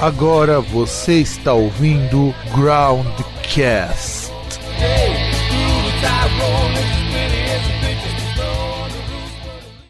Agora você está ouvindo Groundcast.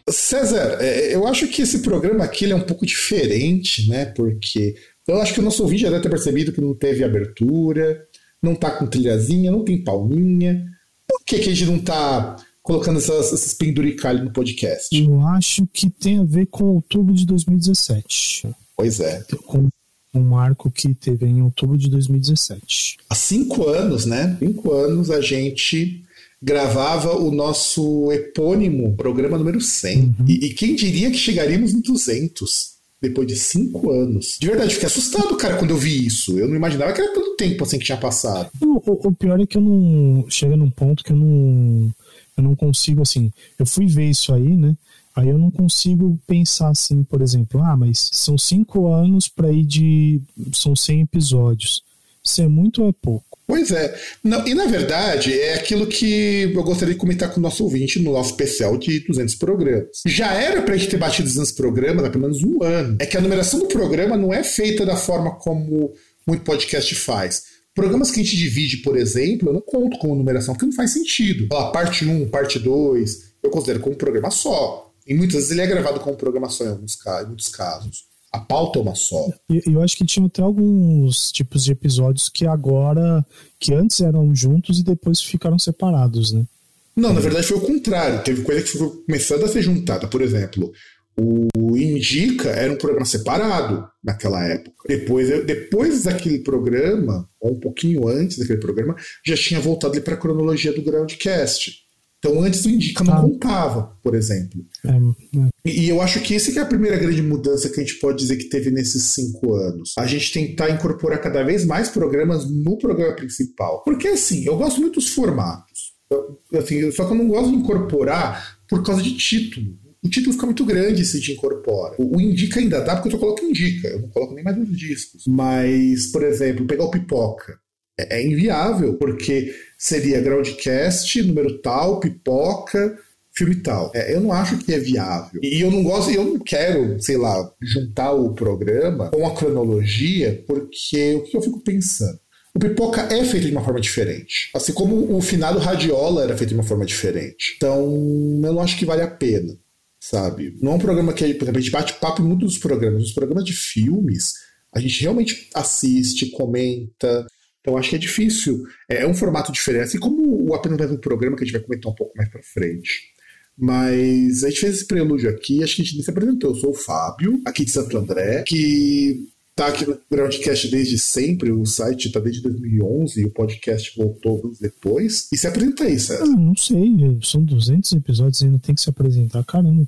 César, é, eu acho que esse programa aqui é um pouco diferente, né? Porque eu acho que o nosso ouvinte já deve ter percebido que não teve abertura, não tá com trilhazinha, não tem palminha. Por que, que a gente não tá colocando essas, esses penduricalhos no podcast? Eu acho que tem a ver com outubro de 2017. Pois é. Com um marco que teve em outubro de 2017. Há cinco anos, né? Cinco anos a gente gravava o nosso epônimo programa número 100. Uhum. E, e, quem diria que chegaríamos no 200 depois de cinco anos? De verdade, fiquei assustado, cara, quando eu vi isso. Eu não imaginava que era tanto tempo assim que tinha passado. O, o, o pior é que eu não. Chega num ponto que eu não. Eu não consigo, assim. Eu fui ver isso aí, né? Aí eu não consigo pensar assim, por exemplo, ah, mas são cinco anos para ir de. São 100 episódios. Isso é muito ou é pouco? Pois é. Não, e na verdade, é aquilo que eu gostaria de comentar com o nosso ouvinte no nosso especial de 200 programas. Já era para a gente ter batido 200 programas há pelo menos um ano. É que a numeração do programa não é feita da forma como muito podcast faz. Programas que a gente divide, por exemplo, eu não conto como numeração, porque não faz sentido. A parte 1, parte 2, eu considero como um programa só. E muitas vezes ele é gravado como programação em, alguns, em muitos casos. A pauta é uma só. E eu acho que tinha até alguns tipos de episódios que agora, que antes eram juntos e depois ficaram separados, né? Não, na verdade foi o contrário. Teve coisa que foi começando a ser juntada. Por exemplo, o Indica era um programa separado naquela época. Depois, depois daquele programa, ou um pouquinho antes daquele programa, já tinha voltado para a cronologia do Groundcast. Então, antes o Indica não ah. contava, por exemplo. É, é. E, e eu acho que essa que é a primeira grande mudança que a gente pode dizer que teve nesses cinco anos. A gente tentar incorporar cada vez mais programas no programa principal. Porque, assim, eu gosto muito dos formatos. Eu, assim, só que eu não gosto de incorporar por causa de título. O título fica muito grande se a gente incorpora. O, o Indica ainda dá, porque eu só coloco Indica. Eu não coloco nem mais os discos. Mas, por exemplo, pegar o Pipoca. É, é inviável, porque seria Groundcast, número tal, pipoca, filme tal. É, eu não acho que é viável. E eu não gosto, eu não quero, sei lá, juntar o programa com a cronologia, porque o que eu fico pensando? O Pipoca é feito de uma forma diferente. Assim como o finado Radiola era feito de uma forma diferente. Então, eu não acho que vale a pena, sabe? Não é um programa que, a gente bate papo em muitos programas. Os programas de filmes, a gente realmente assiste, comenta, então acho que é difícil. É, é um formato diferente, assim como o apenas mais um programa que a gente vai comentar um pouco mais para frente. Mas a gente fez esse prelúdio aqui, acho que a gente nem se apresentou. Eu sou o Fábio, aqui de Santo André, que tá aqui no Groundcast desde sempre, o site está desde 2011 e o podcast voltou depois. E se apresenta aí, César. Ah, não sei, são 200 episódios e ainda tem que se apresentar, caramba.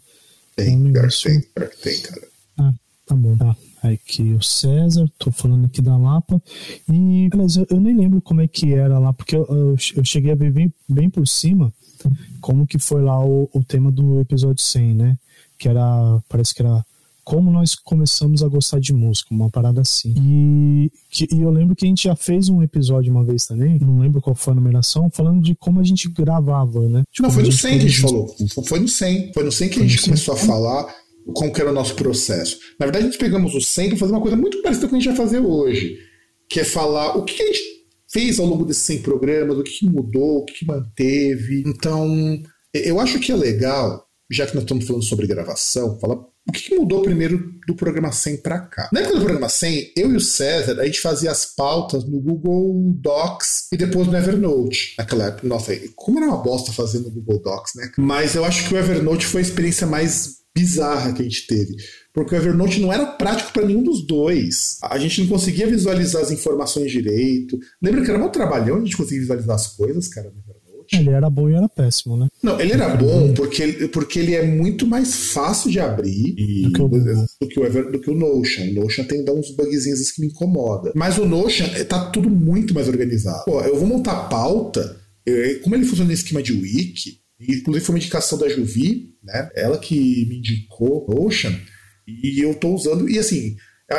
Tem, um que tem, tem, cara. Ah, tá bom, tá aqui o César, tô falando aqui da Lapa. E, mas eu, eu, nem lembro como é que era lá, porque eu, eu, eu cheguei a ver bem, bem por cima como que foi lá o, o tema do episódio 100, né? Que era, parece que era como nós começamos a gostar de música, uma parada assim. E, que, e, eu lembro que a gente já fez um episódio uma vez também, não lembro qual foi a numeração, falando de como a gente gravava, né? Não, foi no 100 que a gente falou. Foi no 100. Foi no 100 que a gente começou a falar como que era o nosso processo. Na verdade, nós pegamos o 100 para fazer uma coisa muito parecida com o que a gente vai fazer hoje, que é falar o que a gente fez ao longo desses 100 programas, o que mudou, o que manteve. Então, eu acho que é legal, já que nós estamos falando sobre gravação, falar o que mudou primeiro do programa 100 para cá. Na época do programa 100, eu e o César, a gente fazia as pautas no Google Docs e depois no Evernote. Naquela época, nossa, como era uma bosta fazer no Google Docs, né? Mas eu acho que o Evernote foi a experiência mais bizarra que a gente teve. Porque o Evernote não era prático para nenhum dos dois. A gente não conseguia visualizar as informações direito. Lembra que era um trabalhão a gente conseguia visualizar as coisas, cara, no Evernote? Ele era bom e era péssimo, né? Não, ele era bom porque, porque ele é muito mais fácil de abrir e, do, que o, do, que o Ever, do que o Notion. O Notion tem uns bugzinhos que me incomoda. Mas o Notion eh, tá tudo muito mais organizado. Pô, eu vou montar pauta, eu, como ele funciona no esquema de wiki, inclusive foi uma indicação da Juvi, né? Ela que me indicou Notion e eu estou usando. E assim,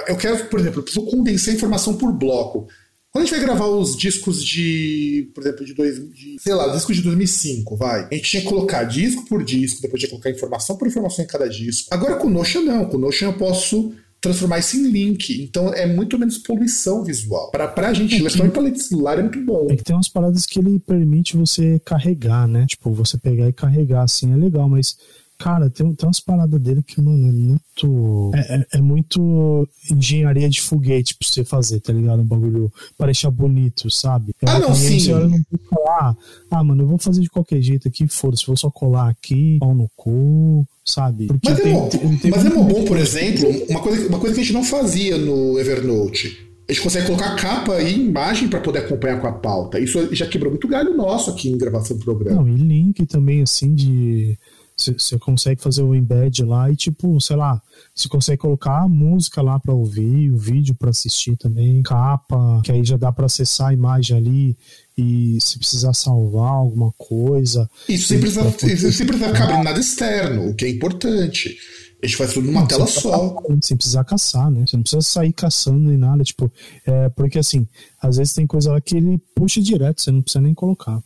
eu quero, por exemplo, eu preciso condensar informação por bloco. Quando a gente vai gravar os discos de, por exemplo, de, dois, de sei lá, discos de 2005, vai. A gente tinha que colocar disco por disco, depois tinha que colocar informação por informação em cada disco. Agora com o Notion não, com o Notion eu posso transformar isso em link. Então é muito menos poluição visual. Para a gente, é que, para celular é muito bom. É que tem umas paradas que ele permite você carregar, né? Tipo, você pegar e carregar assim é legal, mas Cara, tem, tem umas paradas dele que, mano, é muito. É, é, é, muito engenharia de foguete pra você fazer, tá ligado? Um bagulho pra deixar bonito, sabe? Ah, não, sim. Você olha no falar, ah, mano, eu vou fazer de qualquer jeito aqui, foda-se, vou só colar aqui, pau no cu, sabe? Porque mas é tem, é bom, tem, tem mas é bom, por exemplo, uma coisa, uma coisa que a gente não fazia no Evernote. A gente consegue colocar capa e imagem para poder acompanhar com a pauta. Isso já quebrou muito galho nosso aqui em gravação do programa. Não, e link também, assim, de você consegue fazer o embed lá e, tipo, sei lá, você consegue colocar a música lá para ouvir, o vídeo para assistir também, capa, que aí já dá para acessar a imagem ali e se precisar salvar alguma coisa. Isso sem precisar, sem precisar ficar nada externo, o que é importante. A gente faz tudo numa não, tela só. Sem precisar caçar, né? Você não precisa sair caçando nem nada. Tipo, é, porque assim, às vezes tem coisa lá que ele puxa direto, você não precisa nem colocar.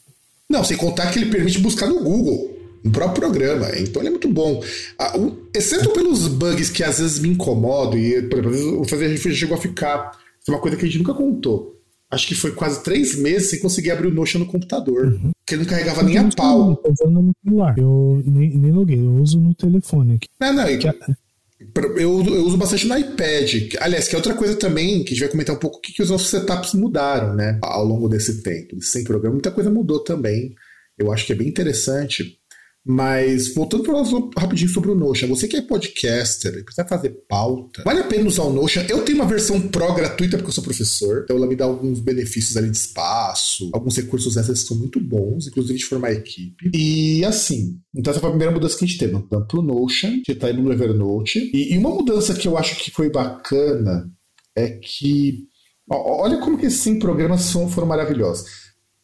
Não, sem contar que ele permite buscar no Google no próprio programa. Então ele é muito bom. Ah, um, exceto pelos bugs que às vezes me incomodam, e, por exemplo, o fazer a chegou a ficar. Isso é uma coisa que a gente nunca contou. Acho que foi quase três meses sem conseguir abrir o Notion no computador. Uhum. Que ele não carregava nem a pau. Eu no celular. Eu nem, nem loguei, eu uso no telefone aqui. Não, não, que... eu, eu, uso bastante no iPad. Aliás, que é outra coisa também, que a gente vai comentar um pouco o que, que os nossos setups mudaram, né? Ao longo desse tempo. Sem programa, muita coisa mudou também. Eu acho que é bem interessante. Mas, voltando para rapidinho sobre o Notion, você que é podcaster, precisa fazer pauta, vale a pena usar o Notion. Eu tenho uma versão pro gratuita porque eu sou professor, então ela me dá alguns benefícios ali de espaço, alguns recursos extras são muito bons, inclusive de formar equipe. E assim, então essa foi a primeira mudança que a gente teve, tanto pro Notion, que tá aí no Evernote. E, e uma mudança que eu acho que foi bacana é que, olha como que esses programas são, foram maravilhosos.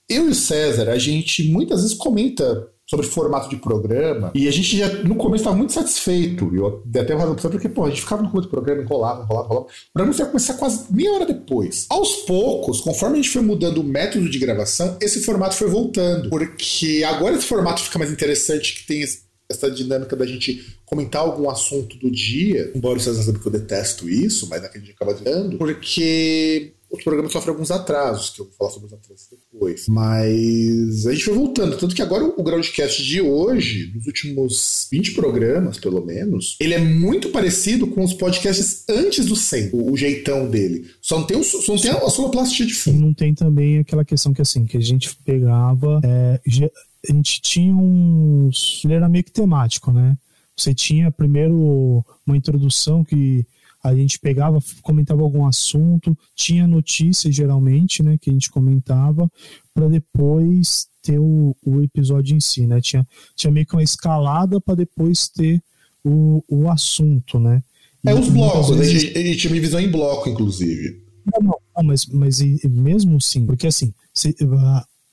Eu e o César, a gente muitas vezes comenta sobre formato de programa. E a gente já, no começo, estava muito satisfeito. Eu dei até razão porque, pô, a gente ficava no começo do programa, enrolava, enrolava, enrolava. O programa ia começar quase meia hora depois. Aos poucos, conforme a gente foi mudando o método de gravação, esse formato foi voltando. Porque agora esse formato fica mais interessante, que tem essa dinâmica da gente comentar algum assunto do dia, embora vocês saibam que eu detesto isso, mas naquele dia acaba dando, porque o programa sofre alguns atrasos, que eu vou falar sobre os atrasos depois. Mas a gente foi voltando. Tanto que agora o Groundcast de hoje, dos últimos 20 programas, pelo menos, ele é muito parecido com os podcasts antes do 100, o, o jeitão dele. Só não tem, o, só não tem a, soloplastia de fundo. Não tem também aquela questão que assim, que a gente pegava. É, a gente tinha uns. Ele era meio que temático, né? Você tinha primeiro uma introdução que a gente pegava, comentava algum assunto, tinha notícia geralmente, né, que a gente comentava, para depois ter o, o episódio em si, né? Tinha, tinha meio que uma escalada para depois ter o, o assunto, né? E, é os blocos, vezes... a gente tinha divisão em bloco, inclusive. Não, não, não mas, mas e, mesmo assim, porque assim, se,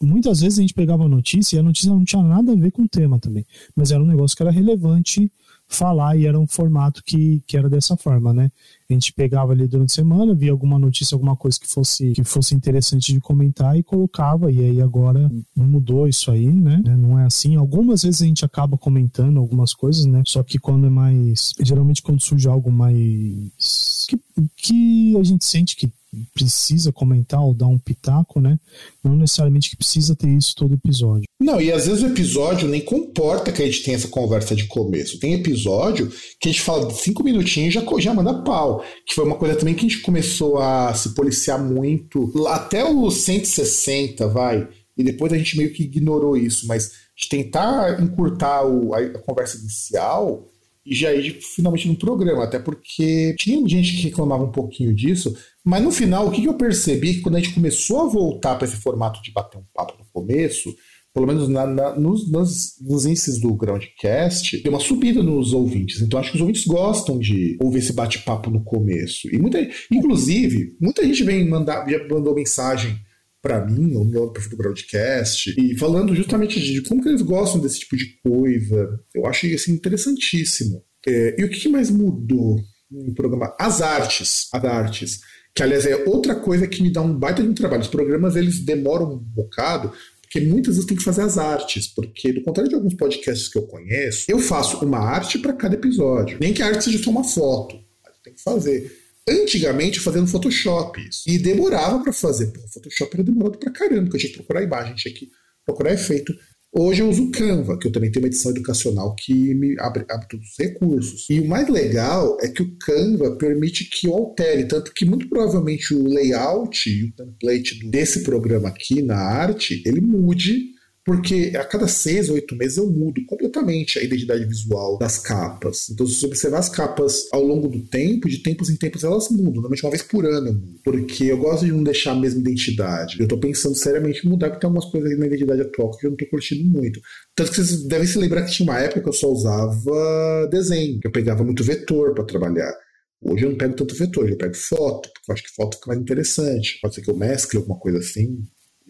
muitas vezes a gente pegava a notícia e a notícia não tinha nada a ver com o tema também, mas era um negócio que era relevante falar e era um formato que, que era dessa forma, né? A gente pegava ali durante a semana, via alguma notícia, alguma coisa que fosse, que fosse interessante de comentar e colocava, e aí agora mudou isso aí, né? Não é assim. Algumas vezes a gente acaba comentando algumas coisas, né? Só que quando é mais. Geralmente quando surge algo mais. que, que a gente sente que precisa comentar ou dar um pitaco, né? Não necessariamente que precisa ter isso todo episódio. Não, e às vezes o episódio nem comporta que a gente tenha essa conversa de começo. Tem episódio que a gente fala cinco minutinhos e já, já manda pau. Que foi uma coisa também que a gente começou a se policiar muito. Até os 160, vai. E depois a gente meio que ignorou isso. Mas de tentar encurtar o, a, a conversa inicial e já ir finalmente no programa, até porque tinha gente que reclamava um pouquinho disso, mas no final, o que eu percebi é que quando a gente começou a voltar para esse formato de bater um papo no começo, pelo menos na, na, nos, nos, nos, índices do Groundcast, deu uma subida nos ouvintes. Então acho que os ouvintes gostam de ouvir esse bate-papo no começo. E muita, inclusive, muita gente vem mandar, já mandou mensagem para mim, ou no perfil do Broadcast, e falando justamente de como que eles gostam desse tipo de coisa. Eu achei assim, interessantíssimo. É, e o que mais mudou no programa? As artes. As artes. Que, aliás, é outra coisa que me dá um baita de um trabalho. Os programas, eles demoram um bocado, porque muitas vezes tem que fazer as artes, porque do contrário de alguns podcasts que eu conheço, eu faço uma arte para cada episódio. Nem que a arte seja só uma foto tem que fazer. Antigamente fazendo Photoshop isso. E demorava para fazer. Pô, Photoshop era demorado pra caramba, porque eu tinha que procurar imagem, tinha que procurar efeito. Hoje eu uso o Canva, que eu também tenho uma edição educacional que me abre, abre todos os recursos. E o mais legal é que o Canva permite que eu altere, tanto que muito provavelmente o layout e o template desse programa aqui na arte, ele mude porque a cada seis ou oito meses eu mudo completamente a identidade visual das capas. Então, se você observar as capas ao longo do tempo, de tempos em tempos elas mudam, normalmente uma vez por ano eu porque eu gosto de não deixar a mesma identidade. Eu estou pensando seriamente em mudar, porque tem algumas coisas na identidade atual que eu não estou curtindo muito. Tanto que vocês devem se lembrar que tinha uma época que eu só usava desenho, que eu pegava muito vetor para trabalhar. Hoje eu não pego tanto vetor, eu pego foto, porque eu acho que foto fica mais interessante. Pode ser que eu mescle alguma coisa assim,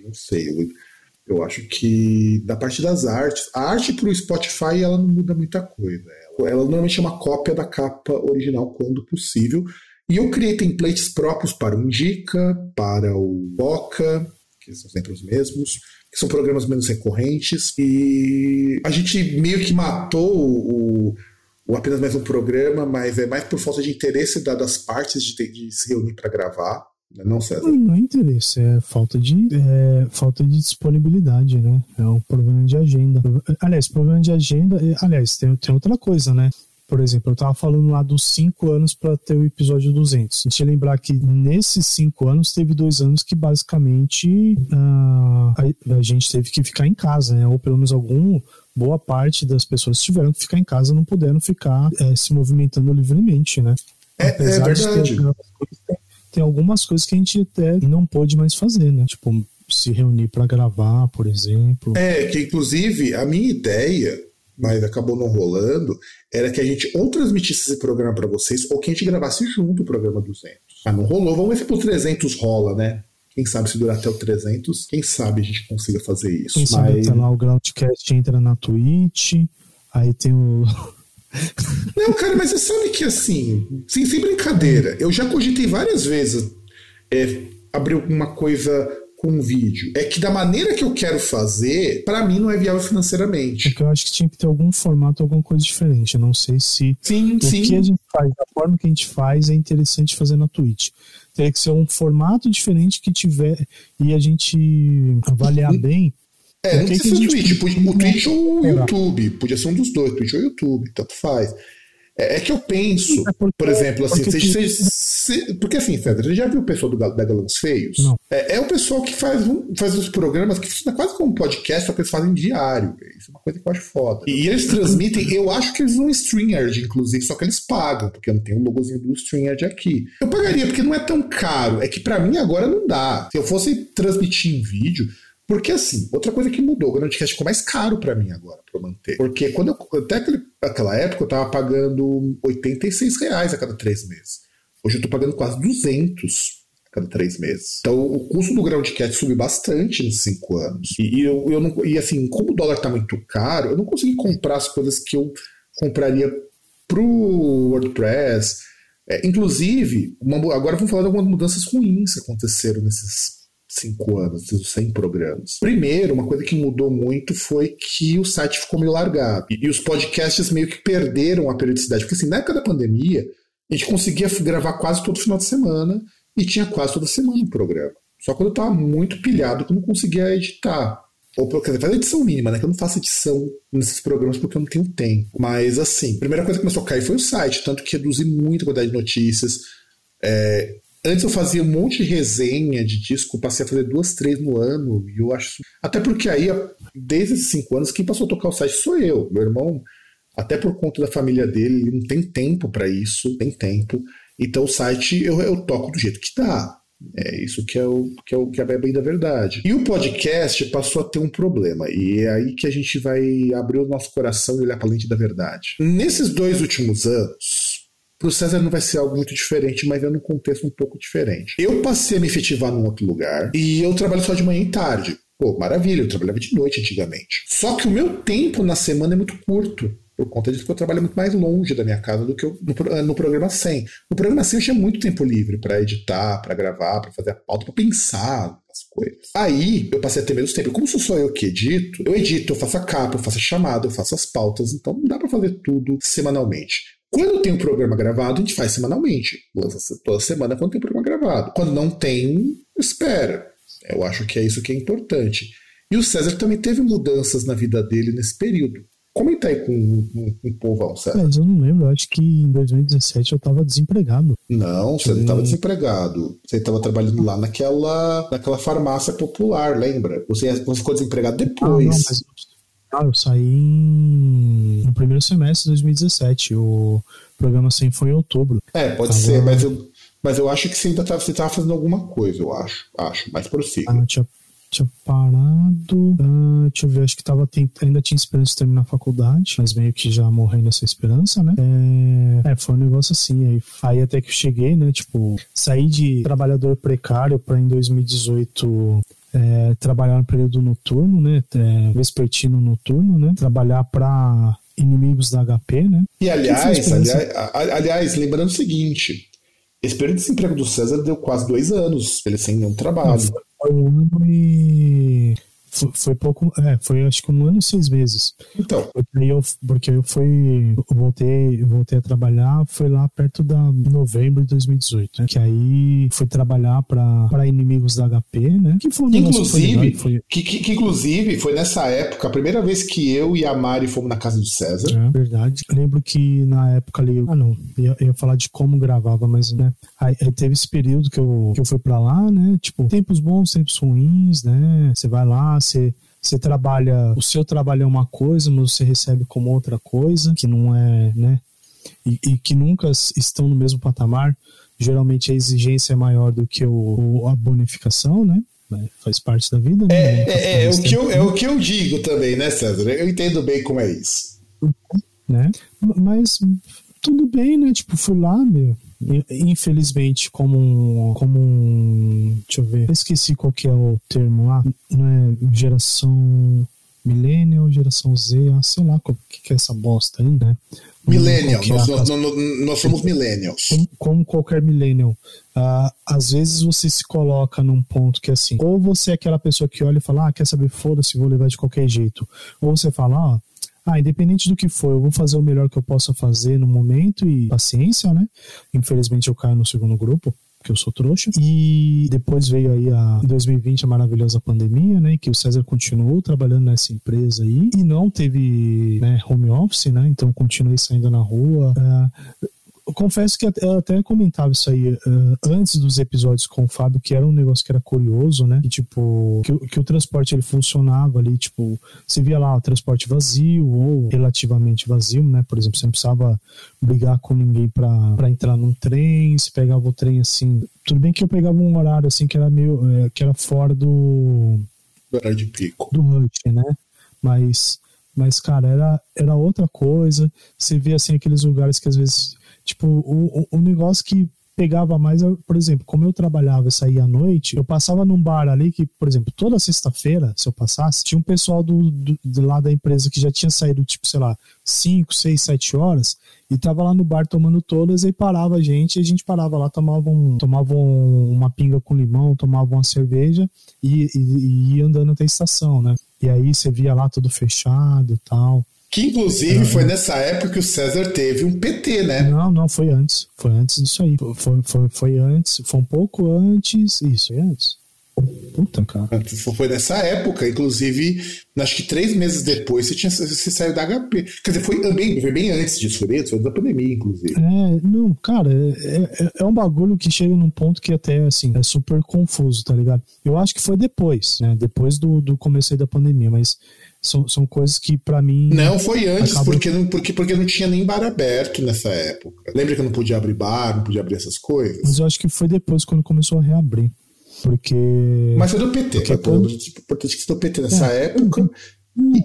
não sei. Eu eu acho que da parte das artes, a arte para o Spotify ela não muda muita coisa. Ela, ela normalmente é uma cópia da capa original quando possível. E eu criei templates próprios para o Indica, para o Boca, que são sempre os mesmos, que são programas menos recorrentes. E a gente meio que matou o, o apenas mais um programa, mas é mais por falta de interesse das partes de, de se reunir para gravar. Não, César? Não, é interesse, é falta de, é falta de disponibilidade, né? É um problema de agenda. Aliás, problema de agenda. É, aliás, tem, tem outra coisa, né? Por exemplo, eu estava falando lá dos cinco anos para ter o episódio 200. A gente lembrar que nesses cinco anos teve dois anos que basicamente uh, a, a, gente teve que ficar em casa, né? Ou pelo menos algum boa parte das pessoas tiveram que ficar em casa, não puderam ficar é, se movimentando livremente, né? É, é verdade tem algumas coisas que a gente até não pôde mais fazer, né? Tipo, se reunir para gravar, por exemplo. É, que inclusive a minha ideia, mas acabou não rolando, era que a gente ou transmitisse esse programa para vocês ou que a gente gravasse junto o programa 200. Mas não rolou, vamos ver se pro 300 rola, né? Quem sabe se durar até o 300, quem sabe a gente consiga fazer isso. Quem mas... sabe lá o Groundcast entra na Twitch, aí tem o Não, cara, mas você sabe que assim, sem, sem brincadeira, eu já cogitei várias vezes é, abrir alguma coisa com um vídeo. É que da maneira que eu quero fazer, para mim não é viável financeiramente. Porque eu acho que tinha que ter algum formato, alguma coisa diferente. Eu não sei se sim, o sim. que a gente faz, da forma que a gente faz, é interessante fazer na Twitch. Teria que ser um formato diferente que tiver e a gente avaliar bem é, não precisa ser Twitch, podia, o Twitch ou o YouTube, podia ser um dos dois, Twitch ou YouTube, tanto faz. É, é que eu penso, é por exemplo, assim, porque, se, se, se, porque assim, Fedra, você já viu o pessoal do, da Galãs Feios? Não. É, é, o pessoal que faz, um, faz os programas que funciona quase como um podcast, só que eles fazem diário. Isso é uma coisa que eu acho foda. E, eles transmitem, eu acho que eles usam StreamYard, inclusive, só que eles pagam, porque não tem um logozinho do StreamYard aqui. Eu pagaria, porque não é tão caro. É que para mim agora não dá. Se eu fosse transmitir em vídeo, porque assim, outra coisa que mudou, o Groundcast ficou mais caro para mim agora, para manter. Porque quando eu, até aquele, aquela época eu tava pagando 86 reais a cada três meses. Hoje eu tô pagando quase 200 a cada três meses. Então o custo do Groundcast subiu bastante nesses cinco anos. E, e eu, eu não, e assim, como o dólar tá muito caro, eu não consegui comprar as coisas que eu compraria pro WordPress. É, inclusive, uma, agora vamos falar de algumas mudanças ruins que aconteceram nesses cinco anos, sem programas. Primeiro, uma coisa que mudou muito foi que o site ficou meio largado. E, e os podcasts meio que perderam a periodicidade. Porque assim, na época da pandemia, a gente conseguia gravar quase todo final de semana e tinha quase toda semana um programa. Só quando eu estava muito pilhado que eu não conseguia editar. Ou, quer dizer, fazer edição mínima, né? Que eu não faço edição nesses programas porque eu não tenho tempo. Mas, assim, a primeira coisa que começou a cair foi o site, tanto que reduzi muito a quantidade de notícias. É, Antes eu fazia um monte de resenha de disco, passei a fazer duas, três no ano, e eu acho. Até porque aí, desde esses cinco anos, quem passou a tocar o site sou eu. Meu irmão, até por conta da família dele, ele não tem tempo para isso, tem tempo. Então o site eu, eu toco do jeito que dá. É isso que é, o, que é, o, que é bem da verdade. E o podcast passou a ter um problema. E é aí que a gente vai abrir o nosso coração e olhar para a lente da verdade. Nesses dois últimos anos, para o César não vai ser algo muito diferente, mas é num contexto um pouco diferente. Eu passei a me efetivar num outro lugar e eu trabalho só de manhã e tarde. Pô, maravilha, eu trabalhava de noite antigamente. Só que o meu tempo na semana é muito curto. Por conta disso que eu trabalho muito mais longe da minha casa do que eu, no, no programa 100. No programa 100 eu tinha muito tempo livre para editar, para gravar, para fazer a pauta, para pensar as coisas. Aí eu passei a ter menos tempo. Como sou só eu que edito, eu edito, eu faço a capa, eu faço a chamada, eu faço as pautas, então não dá para fazer tudo semanalmente. Quando tem um programa gravado, a gente faz semanalmente. Toda semana quando tem programa gravado. Quando não tem, espera. Eu acho que é isso que é importante. E o César também teve mudanças na vida dele nesse período. Comenta aí com, com, com o povão, César. Mas eu não lembro, eu acho que em 2017 eu tava desempregado. Não, você não estava desempregado. Você estava trabalhando lá naquela, naquela farmácia popular, lembra? Você, você ficou desempregado depois. Ah, não, mas ah, eu saí em... no primeiro semestre de 2017. O programa 100 foi em outubro. É, pode tava... ser, mas eu, mas eu acho que você ainda estava tá, fazendo alguma coisa, eu acho. Acho, mas prossiga. Ah, tinha tinha parado. Uh, deixa eu ver, acho que tava, ainda tinha esperança de terminar a faculdade, mas meio que já morri nessa esperança, né? É, é, foi um negócio assim. Aí, aí até que eu cheguei, né? Tipo, saí de trabalhador precário para em 2018 é, trabalhar no período noturno, né? É, vespertino noturno, né? Trabalhar para inimigos da HP, né? E aliás, aliás, aliás, lembrando o seguinte: esse período de desemprego do César deu quase dois anos, ele sem nenhum trabalho. Foi um ano e. Foi, foi, pouco. É, foi acho que um ano e seis meses. Então. Porque eu, porque eu fui. Eu voltei, voltei a trabalhar, foi lá perto da novembro de 2018, né? Que aí fui trabalhar para inimigos da HP, né? Que foi um inclusive, que, foi... que, que, que, inclusive foi nessa época, a primeira vez que eu e a Mari fomos na casa do César. É verdade. lembro que na época ali. Ah, não. Ia, ia falar de como gravava, mas, né? Aí, aí, teve esse período que eu, que eu fui para lá, né? Tipo, tempos bons, tempos ruins, né? Você vai lá, você você trabalha, o seu trabalho é uma coisa, mas você recebe como outra coisa, que não é, né? E, e que nunca estão no mesmo patamar. Geralmente a exigência é maior do que o, a bonificação, né? Faz parte da vida. Né? É, é, é, o que eu, é o que eu digo também, né, César? Eu entendo bem como é isso. Né? Mas tudo bem, né? Tipo, fui lá, meu infelizmente, como um, como um. Deixa eu ver. Esqueci qual que é o termo lá. Não é geração millennial, geração Z, ah, sei lá o que, que é essa bosta aí, né? Millennial, nós, é nós, nós, nós, somos millennials. Como, como qualquer millennial. Uh, às vezes você se coloca num ponto que é assim, ou você é aquela pessoa que olha e fala, ah, quer saber, foda-se, vou levar de qualquer jeito. Ou você fala, ah, ah, independente do que for, eu vou fazer o melhor que eu possa fazer no momento e paciência, né? Infelizmente eu caio no segundo grupo, que eu sou trouxa. E depois veio aí a 2020 a maravilhosa pandemia, né? Que o César continuou trabalhando nessa empresa aí e não teve né, home office, né? Então continuei saindo na rua. Uh, eu confesso que eu até comentava isso aí uh, antes dos episódios com o Fábio, que era um negócio que era curioso, né? Que, tipo, que, que, o transporte ele funcionava ali, tipo, você via lá o transporte vazio ou relativamente vazio, né? Por exemplo, você não precisava brigar com ninguém para entrar num trem, você pegava o trem assim. Tudo bem que eu pegava um horário assim que era meio. É, que era fora do. Do horário de pico. Do rush, né? Mas. Mas, cara, era, era outra coisa. Você via assim aqueles lugares que às vezes Tipo, o, o, negócio que pegava mais, por exemplo, como eu trabalhava e saía à noite, eu passava num bar ali que, por exemplo, toda sexta-feira, se eu passasse, tinha um pessoal do, do, do lado da empresa que já tinha saído, tipo, sei lá, 5, 6, 7 horas e tava lá no bar tomando todas e parava a gente e a gente parava lá, tomava, um, tomava um, uma pinga com limão, tomava uma cerveja e, e, e ia andando até a estação, né? E aí você via lá tudo fechado e tal. Que inclusive foi nessa época que o César teve um PT, né? Não, não, foi antes. Foi antes disso aí. Foi, foi, foi antes, foi um pouco antes. Isso, foi antes. Puta, cara. Foi nessa época, inclusive, acho que três meses depois você, tinha, você saiu da HP. Quer dizer, foi bem, foi bem antes disso, foi antes, foi da pandemia, inclusive. É, não, cara, é, é, é, um bagulho que chega num ponto que até, assim, é super confuso, tá ligado? Eu acho que foi depois, né? Depois do, do começo da pandemia, mas são, são coisas que para mim. Não, foi antes, acabam... porque, não, porque, porque não tinha nem bar aberto nessa época. Lembra que não podia abrir bar, não podia abrir essas coisas? Mas eu acho que foi depois, quando começou a reabrir. Porque. Mas foi do PT, porque quando... importante que foi do PT nessa é, época.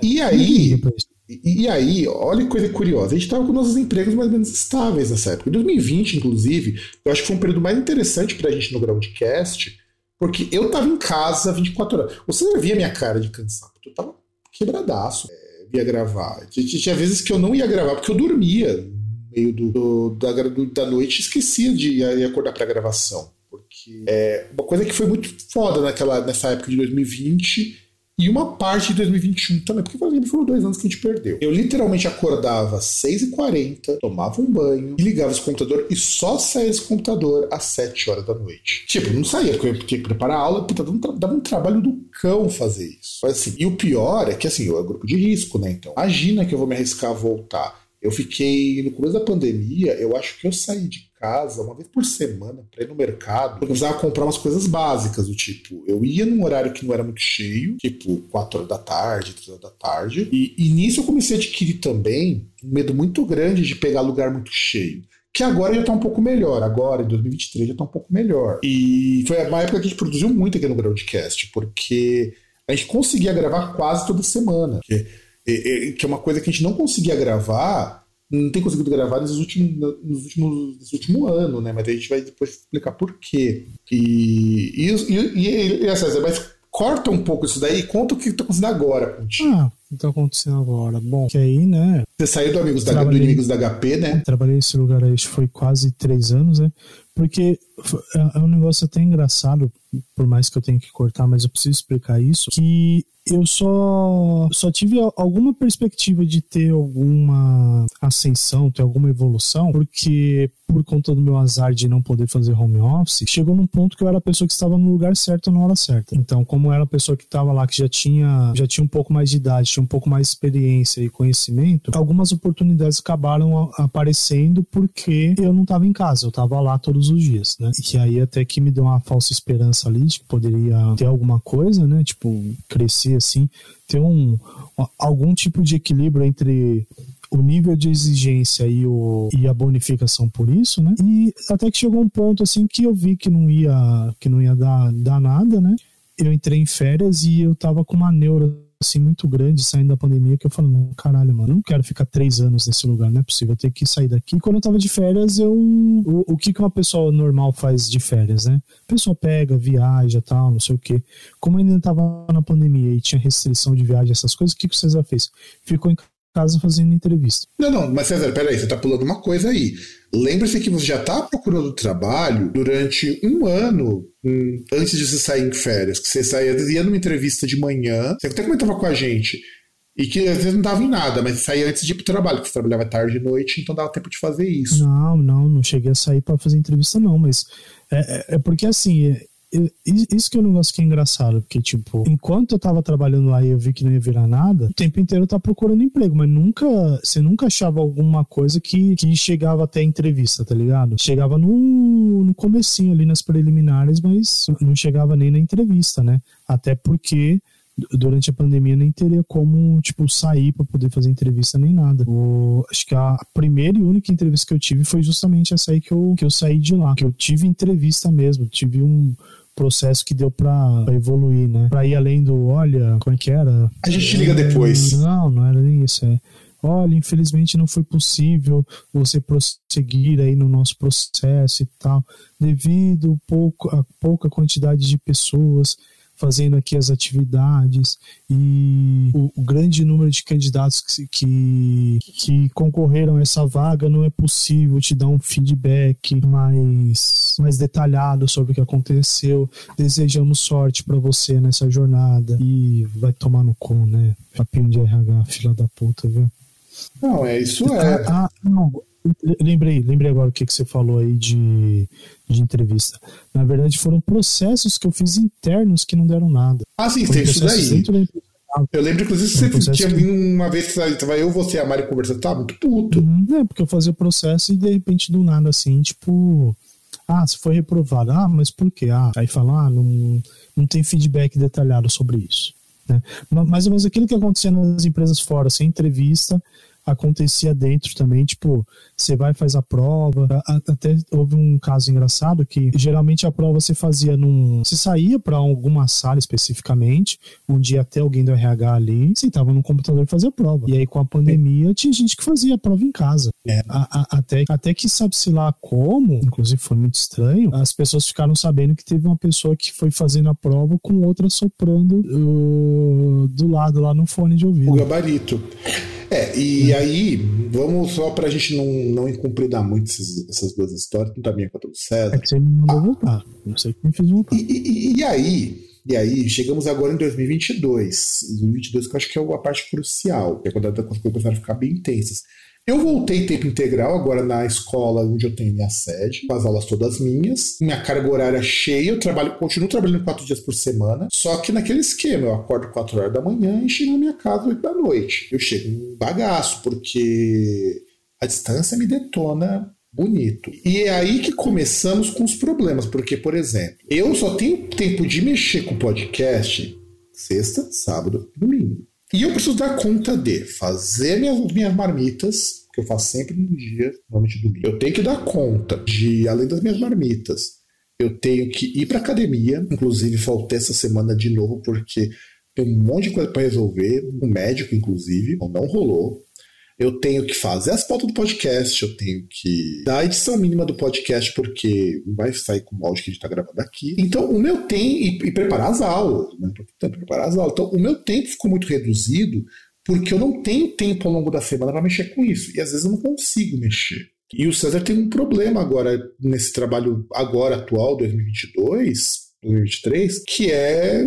E, e aí. E, aí, olha que coisa curiosa, a gente estava com nossos empregos mais ou menos estáveis nessa época. Em 2020, inclusive, eu acho que foi um período mais interessante para a gente no Groundcast, porque eu estava em casa 24 horas. Você não via minha cara de cansado, eu estava quebradaço. É, ia gravar. Tinha vezes que eu não ia gravar porque eu dormia no meio do, do da, do, da noite e esquecia de ir acordar para gravação. Porque é uma coisa que foi muito foda naquela, nessa época de 2020 e uma parte de 2021 também, porque foram dois anos que a gente perdeu. Eu literalmente acordava às 6h40, tomava um banho, ligava esse computador e só saía desse computador às 7 horas da noite. Tipo, não saía, porque eu tinha que preparar a aula, puta, dava um, dava um trabalho do cão fazer isso. Mas, assim, e o pior é que assim, eu é grupo de risco, né? Então, imagina que eu vou me arriscar a voltar. Eu fiquei, no começo da pandemia, eu acho que eu saí de casa uma vez por semana para ir no mercado. Eu precisava comprar umas coisas básicas, do tipo, eu ia num horário que não era muito cheio, tipo 4 horas da tarde, 3 horas da tarde. E, e nisso eu comecei a adquirir também um medo muito grande de pegar lugar muito cheio que agora já está um pouco melhor. Agora, em 2023, já está um pouco melhor. E foi uma época que a gente produziu muito aqui no Groundcast, porque a gente conseguia gravar quase toda semana. Que, que é uma coisa que a gente não conseguia gravar não tem conseguido gravar nos últimos, nos últimos, nesse último ano, né? Mas a gente vai depois explicar por quê. E, e, e, e, César, mas corta um pouco isso daí e conta o que está acontecendo agora contigo. Ah, o que está acontecendo agora? Bom, que aí, né? Você saiu do Amigos da, do Inimigos da HP, né? Trabalhei nesse lugar aí, foi quase três anos, né? Porque é, é um negócio até engraçado, por mais que eu tenha que cortar, mas eu preciso explicar isso, que eu só, só tive alguma perspectiva de ter alguma ascensão, ter alguma evolução, porque por conta do meu azar de não poder fazer home office, chegou num ponto que eu era a pessoa que estava no lugar certo na hora certa. Então, como era a pessoa que estava lá, que já tinha, já tinha um pouco mais de idade, tinha um pouco mais de experiência e conhecimento, algumas oportunidades acabaram aparecendo porque eu não estava em casa, eu estava lá todos os dias, né? E aí até que me deu uma falsa esperança ali de que poderia ter alguma coisa, né? Tipo, crescer assim, ter um algum tipo de equilíbrio entre o nível de exigência e, o, e a bonificação por isso, né? E até que chegou um ponto assim que eu vi que não ia, que não ia dar, dar nada, né? Eu entrei em férias e eu tava com uma neura assim muito grande saindo da pandemia que eu falo, não, caralho, mano, eu não quero ficar três anos nesse lugar, não é possível, eu tenho que sair daqui. E quando eu tava de férias, eu. O, o que, que uma pessoa normal faz de férias, né? A pessoa pega, viaja tal, não sei o quê. Como ainda tava na pandemia e tinha restrição de viagem, essas coisas, o que, que o César fez? Ficou em casa fazendo entrevista. Não, não, mas César, peraí, você tá pulando uma coisa aí. Lembre-se que você já está procurando trabalho durante um ano um, antes de você sair em férias. Que você saía, ia numa entrevista de manhã, você até comentava com a gente, e que às vezes não dava em nada, mas saía antes de ir pro trabalho, porque você trabalhava tarde e noite, então dava tempo de fazer isso. Não, não, não cheguei a sair para fazer entrevista, não, mas é, é, é porque assim, isso que é um negócio que é engraçado, porque, tipo, enquanto eu tava trabalhando lá e eu vi que não ia virar nada, o tempo inteiro eu tava procurando emprego, mas nunca, você nunca achava alguma coisa que, que chegava até a entrevista, tá ligado? Chegava no, no comecinho ali nas preliminares, mas não chegava nem na entrevista, né? Até porque durante a pandemia nem teria como, tipo, sair para poder fazer entrevista nem nada. O, acho que a primeira e única entrevista que eu tive foi justamente essa aí que eu, que eu saí de lá. Que eu tive entrevista mesmo, tive um, processo que deu para evoluir, né? Para ir além do, olha, como é que era? A gente te liga depois. Não, não era nem isso, é. Olha, infelizmente não foi possível você prosseguir aí no nosso processo e tal, devido pouco, a pouca quantidade de pessoas fazendo aqui as atividades e o, o grande número de candidatos que, que, que, concorreram a essa vaga não é possível te dar um feedback mais, mais detalhado sobre o que aconteceu. Desejamos sorte para você nessa jornada e vai tomar no cu, né? Papinho de RH, fila da puta, viu? Não, é isso é. Ah, ah não Lembrei, lembrei agora o que, que você falou aí de, de entrevista. Na verdade, foram processos que eu fiz internos que não deram nada. Ah, sim, tem isso daí. Eu lembro, inclusive, que você tinha vindo uma vez que tava eu, você e a Mari conversando, tá muito puto. Uhum, é, porque eu fazia o processo e de repente do nada assim, tipo, ah, você foi reprovado. Ah, mas por quê? Ah, aí fala, ah, não, não tem feedback detalhado sobre isso. Né? Mais ou menos aquilo que acontecia nas empresas fora, sem entrevista, acontecia dentro também, tipo, você vai faz a prova, até houve um caso engraçado que geralmente a prova você fazia num, você saía para alguma sala especificamente, onde ia até alguém do RH ali, sentava no computador e fazia a prova. E aí com a pandemia tinha gente que fazia a prova em casa. É. A, a, até, até que sabe-se lá como, inclusive foi muito estranho, as pessoas ficaram sabendo que teve uma pessoa que foi fazendo a prova com outra soprando uh, do lado lá no fone de ouvido. O gabarito. É, e hum. aí, vamos só pra gente não, não incumpridar muito esses, essas duas histórias, tanto a minha quanto a do César. É que você me mandou ah. voltar. Não sei que me fez voltar. E, e, e, aí, E aí, chegamos agora em 2022. 2022 que eu acho que é a parte crucial, que é quando as coisas começaram a ficar bem intensas. Eu voltei tempo integral agora na escola onde eu tenho minha sede, com as aulas todas minhas, minha carga horária cheia, eu trabalho, continuo trabalhando quatro dias por semana, só que naquele esquema, eu acordo quatro horas da manhã e chego na minha casa oito da noite. Eu chego um bagaço, porque a distância me detona bonito. E é aí que começamos com os problemas, porque, por exemplo, eu só tenho tempo de mexer com podcast sexta, sábado e domingo. E eu preciso dar conta de fazer minhas, minhas marmitas, que eu faço sempre no dia, normalmente domingo. Eu tenho que dar conta de, além das minhas marmitas, eu tenho que ir para academia. Inclusive, faltei essa semana de novo, porque tem um monte de coisa para resolver. Um médico, inclusive, não rolou eu tenho que fazer as pautas do podcast, eu tenho que dar a edição mínima do podcast, porque vai sair com o áudio que a gente está gravando aqui. Então, o meu tempo. E, e preparar as aulas, né? Preparar as aulas. Então, o meu tempo ficou muito reduzido, porque eu não tenho tempo ao longo da semana para mexer com isso. E às vezes eu não consigo mexer. E o César tem um problema agora, nesse trabalho agora atual, 2022, 2023, que é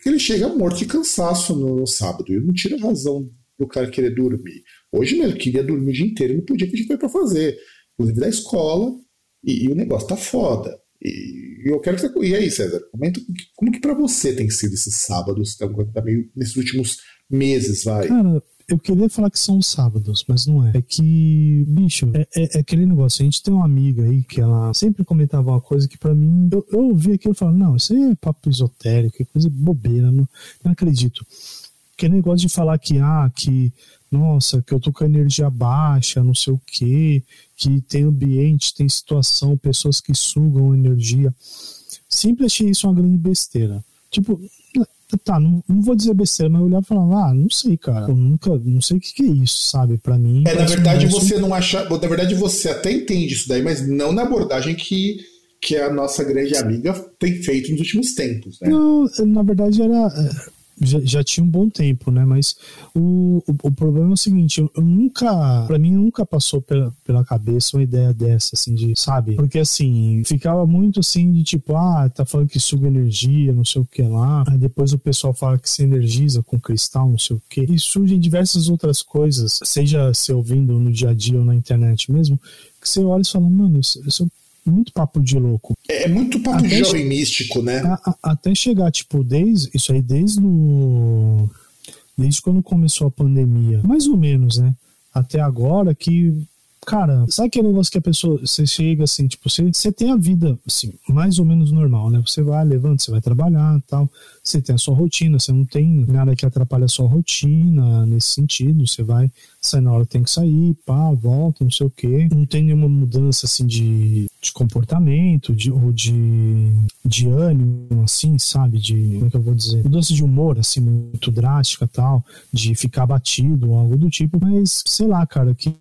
que ele chega morto de cansaço no sábado. E não tira razão do cara querer dormir. Hoje mesmo, queria dormir o dia inteiro e não podia, que a gente foi para fazer. Inclusive da escola, e, e, o negócio tá foda. E, e eu quero que você. E aí, César, comenta como que para você tem sido esses sábados, tá, nesses últimos meses, vai? Cara, eu queria falar que são os sábados, mas não é. É que, bicho, é, é, é, aquele negócio. A gente tem uma amiga aí que ela sempre comentava uma coisa que para mim, eu, eu ouvi aquilo e falava, não, isso aí é papo esotérico, é coisa bobeira, não, não acredito. Aquele negócio de falar que, ah, que nossa, que eu tô com a energia baixa, não sei o quê, que tem ambiente, tem situação, pessoas que sugam energia. Sempre achei isso uma grande besteira. Tipo, tá, não, não vou dizer besteira, mas eu olhava e falava, ah, não sei, cara, eu nunca, não sei o que, que é isso, sabe, para mim. É, na verdade você não acha, na verdade você até entende isso daí, mas não na abordagem que que a nossa grande amiga tem feito nos últimos tempos, né? Não, na verdade era já, já, tinha um bom tempo, né? Mas o, o, o problema é o seguinte, eu, eu nunca, para mim nunca passou pela, pela cabeça uma ideia dessa, assim, de, sabe? Porque assim, ficava muito assim de tipo, ah, tá falando que suga energia, não sei o que lá. Aí depois o pessoal fala que se energiza com cristal, não sei o que. E surgem diversas outras coisas, seja se ouvindo no dia a dia ou na internet mesmo, que você olha e fala, mano, isso, isso é muito papo de louco. É, é muito papo até jovem místico, né? A, a, até chegar, tipo, desde. Isso aí desde o. Desde quando começou a pandemia. Mais ou menos, né? Até agora que cara, sabe aquele negócio que a pessoa, você chega assim, tipo, você, você tem a vida, assim, mais ou menos normal, né? Você vai, levanta, você vai trabalhar tal, você tem a sua rotina, você não tem nada que atrapalhe a sua rotina nesse sentido, você vai, sai na hora tem que sair, pá, volta, não sei o quê. Não tem nenhuma mudança, assim, de, de comportamento, de, ou de, de ânimo, assim, sabe? De, como é que eu vou dizer? Mudança de humor, assim, muito drástica tal, de ficar abatido ou algo do tipo, mas, sei lá, cara, que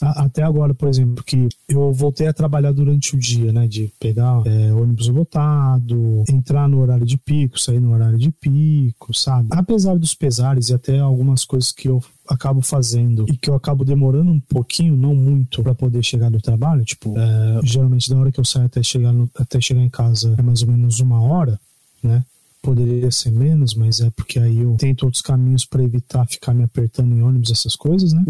até agora, por exemplo, que eu voltei a trabalhar durante o dia, né? De pegar é, ônibus lotado, entrar no horário de pico, sair no horário de pico, sabe? Apesar dos pesares e até algumas coisas que eu acabo fazendo e que eu acabo demorando um pouquinho, não muito, para poder chegar no trabalho, tipo, é, geralmente da hora que eu saio até chegar, no, até chegar em casa é mais ou menos uma hora, né? Poderia ser menos, mas é porque aí eu tento outros caminhos para evitar ficar me apertando em ônibus, essas coisas, né?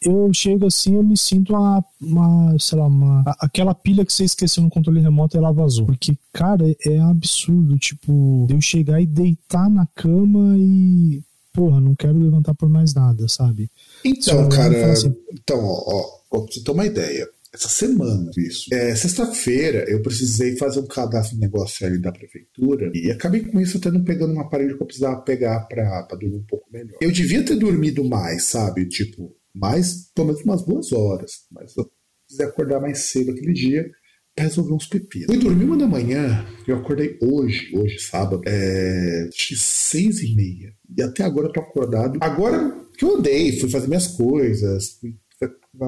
eu chego assim, eu me sinto uma, uma sei lá, uma, aquela pilha que você esqueceu no controle remoto, ela vazou. Porque, cara, é absurdo, tipo, eu chegar e deitar na cama e porra, não quero levantar por mais nada, sabe? Então, cara, assim, então, ó, ó, pra você ter uma ideia, essa semana isso. É, Sexta-feira eu precisei fazer um cadastro no negócio ali da prefeitura e acabei com isso até não pegando um aparelho que eu precisava pegar pra, pra dormir um pouco melhor. Eu devia ter dormido mais, sabe? Tipo, mais, pelo menos umas duas horas. Mas eu precisei acordar mais cedo aquele dia pra resolver uns pepinos. Fui dormir uma da manhã, eu acordei hoje, hoje, sábado, é, que seis e meia. E até agora eu tô acordado. Agora que eu andei, fui fazer minhas coisas, fui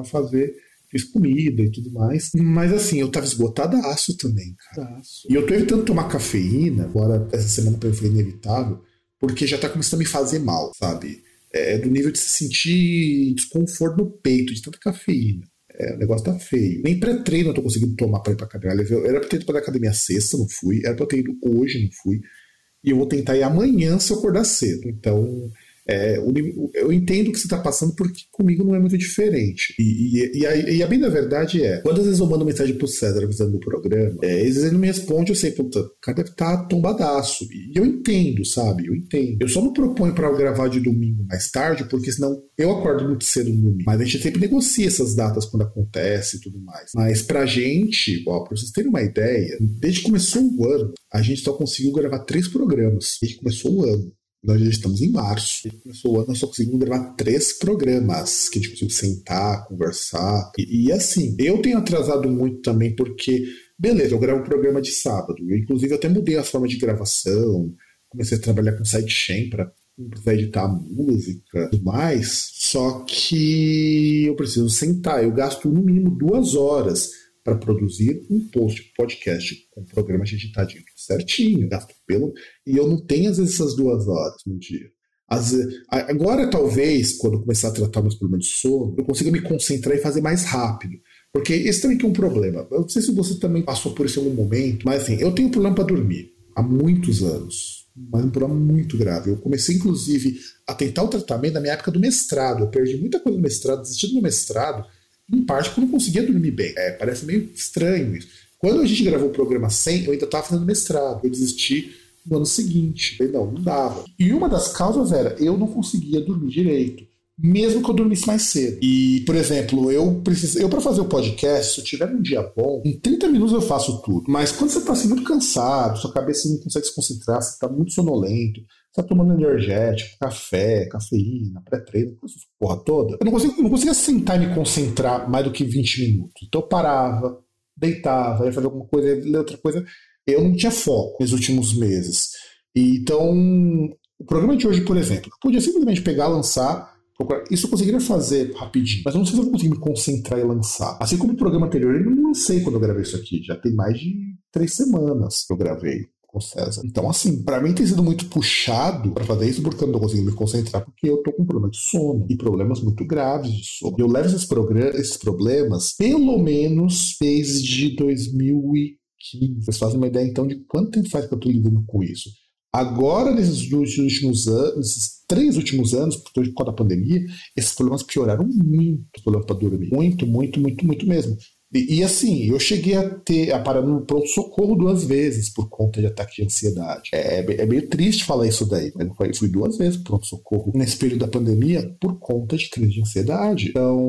fazer fiz comida e tudo mais. Mas assim, eu tava esgotadaço também, cara. E eu tô evitando tomar cafeína, agora essa semana foi inevitável, porque já tá começando a me fazer mal, sabe? É do nível de se sentir desconforto no peito, de tanta cafeína. É, o negócio tá feio. Nem pré-treino eu tô conseguindo tomar pra ir pra academia. Eu era pra ter ido pra academia sexta, não fui. Era pra ter ido hoje, não fui. e eu vou tentar ir amanhã se eu acordar cedo. Então, é, eu entendo o que você está passando porque comigo não é muito diferente. E, e, e, a, e, a, bem da verdade é, quando às vezes eu mando mensagem pro César avisando do programa, é, às vezes ele não me responde, eu sei, puta, o cara deve estar tá tombadaço. E eu entendo, sabe? Eu entendo. Eu só não proponho para gravar de domingo mais tarde, porque senão eu acordo muito cedo no domingo. Mas a gente sempre negocia essas datas quando acontece e tudo mais. Mas pra gente, ó, pra vocês terem uma ideia, desde que começou o ano, a gente só conseguiu gravar três programas. Desde que começou o ano. Nós já estamos em março. Começou o ano, nós só conseguimos gravar três programas que a gente conseguiu sentar, conversar. E, e, assim, eu tenho atrasado muito também porque, beleza, eu gravo um programa de sábado. Eu, inclusive, até mudei a forma de gravação. Comecei a trabalhar com sidechain para editar música tudo mais. Só que eu preciso sentar. Eu gasto no mínimo duas horas para produzir um post podcast com programa editadinho certinho, gasto pelo. E eu não tenho, às vezes, essas duas horas no dia. Às, agora, talvez, quando começar a tratar meus problemas de sono, eu consiga me concentrar e fazer mais rápido. Porque esse também que é um problema. Eu não sei se você também passou por isso em algum momento, mas assim, eu tenho problema para dormir há muitos anos. Mas um problema muito grave. Eu comecei, inclusive, a tentar o tratamento na minha época do mestrado. Eu perdi muita coisa no mestrado, desisti do mestrado, em parte porque eu não conseguia dormir bem. É, parece meio estranho isso. Quando a gente gravou o programa 100, eu ainda estava fazendo mestrado. Eu desisti no ano seguinte. Falei, não, não dava. E uma das causas era eu não conseguia dormir direito. Mesmo que eu dormisse mais cedo. E, por exemplo, eu preciso. Eu, para fazer o podcast, se eu tiver um dia bom, em 30 minutos eu faço tudo. Mas quando você tá assim, muito cansado, sua cabeça não consegue se concentrar, você tá muito sonolento, você tá tomando energético, café, cafeína, pré-treino, porra toda. Eu não, não conseguia sentar e me concentrar mais do que 20 minutos. Então eu parava, deitava, ia fazer alguma coisa, ia ler outra coisa. Eu não tinha foco nos últimos meses. E, então, o programa de hoje, por exemplo, eu podia simplesmente pegar, lançar, procurar. Isso eu conseguiria fazer rapidinho, mas eu não sei se eu vou conseguir me concentrar e lançar. Assim como o programa anterior, eu não lancei quando eu gravei isso aqui. Já tem mais de três semanas que eu gravei com César. Então, assim, para mim tem sido muito puxado para fazer isso porque eu não tô conseguindo me concentrar, porque eu tô com problema de sono e problemas muito graves de sono. Eu levo esses, esses problemas pelo menos desde 2015. Vocês fazem uma ideia então de quanto tempo faz que eu tô lidando com isso? Agora, nesses últimos anos, nesses três últimos anos, por causa da pandemia, esses problemas pioraram muito, os problemas para dormir. Muito, muito, muito, muito mesmo. E, e, assim, eu cheguei a ter a parar no pronto-socorro duas vezes por conta de ataque de ansiedade. É, é, é meio triste falar isso daí, mas eu fui duas vezes pro pronto-socorro nesse período da pandemia por conta de crise de ansiedade. Então,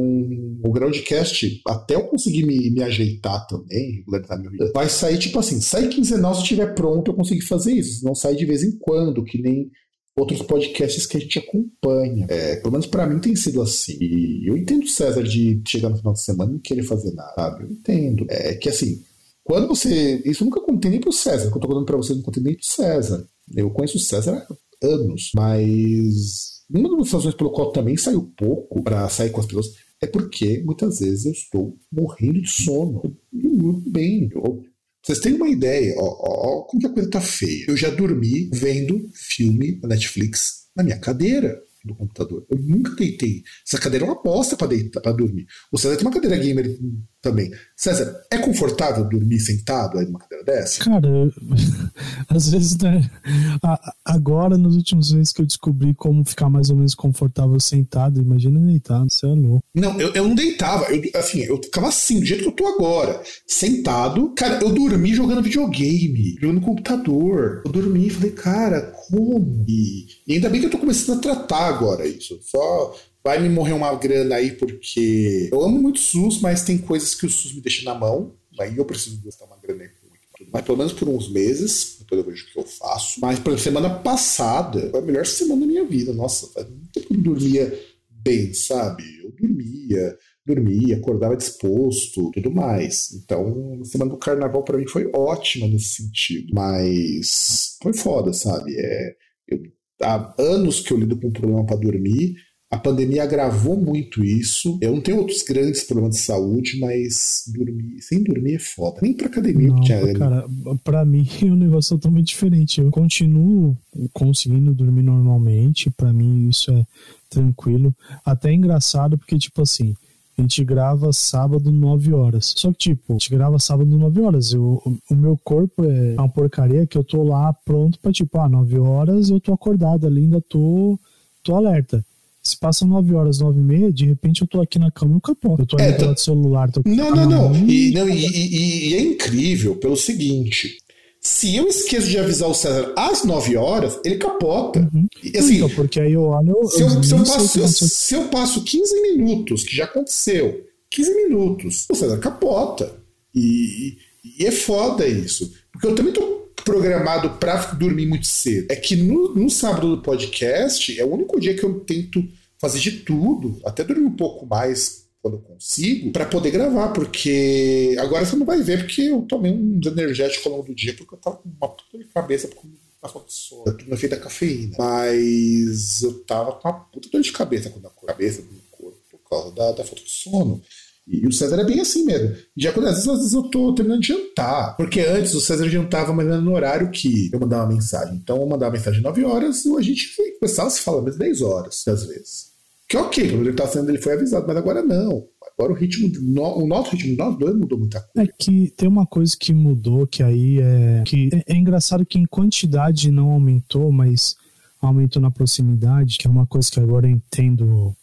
o Groundcast, até eu conseguir me, me ajeitar também, regularizar minha vida, vai sair tipo assim: sai quinzenal se estiver pronto, eu conseguir fazer isso. Não sai de vez em quando, que nem outros podcasts que a gente acompanha. É, pelo menos para mim tem sido assim. E eu entendo, César, de chegar no final de semana e não querer fazer nada, sabe? Eu entendo. É que assim, quando você. Isso eu nunca contei nem pro César. Que eu tô contando pra você, eu não contei nem pro César. Eu conheço o César há anos, mas. Uma das razões pelo qual também saiu pouco para sair com as pessoas é porque muitas vezes eu estou morrendo de sono. Eu durmo bem. Eu, vocês têm uma ideia, ó, ó, como que a coisa tá feia. Eu já dormi vendo filme na Netflix na minha cadeira do computador. Eu nunca deitei. Essa cadeira é uma bosta para deitar, dormir. O César tem uma cadeira gamer também. César, é confortável dormir sentado aí numa cadeira dessa? Cara, às vezes, né? Agora, nos últimos meses que eu descobri como ficar mais ou menos confortável sentado, imagina deitado, você é louco. Não, eu, eu não deitava. Eu, assim, eu ficava assim, do jeito que eu tô agora. Sentado. Cara, eu dormi jogando videogame, jogando computador. Eu dormi e falei, cara, como? E, e ainda bem que eu tô começando a tratar agora isso. Só vai me morrer uma grana aí porque eu amo muito SUS, mas tem coisas que o SUS me deixa na mão. Aí eu preciso gastar uma grana aí mas pelo menos por uns meses, depois eu vejo o que eu faço. Mas, por semana passada, foi a melhor semana da minha vida. Nossa, eu dormia bem, sabe? Eu dormia, dormia, acordava disposto, tudo mais. Então, a semana do carnaval para mim foi ótima nesse sentido. Mas foi foda, sabe? É, eu, há anos que eu lido com um problema para dormir a pandemia agravou muito isso. Eu não tenho outros grandes problemas de saúde, mas dormir, sem dormir é foda. Nem pra academia não, tinha. Cara, pra mim o um negócio é totalmente diferente. Eu continuo conseguindo dormir normalmente. Pra mim isso é tranquilo. Até é engraçado porque, tipo assim, a gente grava sábado 9 horas. Só que, tipo, a gente grava sábado 9 horas. Eu, o meu corpo é uma porcaria que eu tô lá pronto pra, tipo, ah, 9 horas eu tô acordado ali, ainda tô, tô alerta. Se passam 9 horas, 9 e meia, de repente eu tô aqui na cama e eu capoto. Eu tô É, ali tá- do celular. Tô Não, não, não. E, não, e, e- e é incrível pelo seguinte: se eu esqueço de avisar o César às 9 horas, ele capota. E assim, então, porque aí eu olho. eu- se, eu, eu se, eu passo, se eu passo 15 minutos, que já aconteceu, 15 minutos, o César capota. E, e é foda isso. Porque eu também tô programado pra dormir muito cedo. É que no, no sábado do podcast é o único dia que eu tento fazer de tudo, até dormir um pouco mais quando eu consigo, pra poder gravar, porque agora você não vai ver, porque eu tomei uns energéticos ao longo do dia, porque eu tava com uma puta de cabeça, porque uma falta de sono, tudo no efeito da cafeína. Mas eu tava com uma puta dor de cabeça quando a cabeça do corpo, por causa da, da falta de sono. E o César é bem assim mesmo. Já quando às vezes, às vezes eu tô terminando de jantar. Porque antes o César jantava, mas era no horário que eu mandava mensagem. Então eu mandava mensagem 9 horas e a gente começava a se falar mais 10 horas, às vezes. Que ok, quando ele tá sendo, ele foi avisado, mas agora não. Agora o ritmo, o nosso ritmo nós dois mudou muita coisa. É que tem uma coisa que mudou, que aí é. que é, é engraçado que em quantidade não aumentou, mas aumentou na proximidade, que é uma coisa que agora eu entendo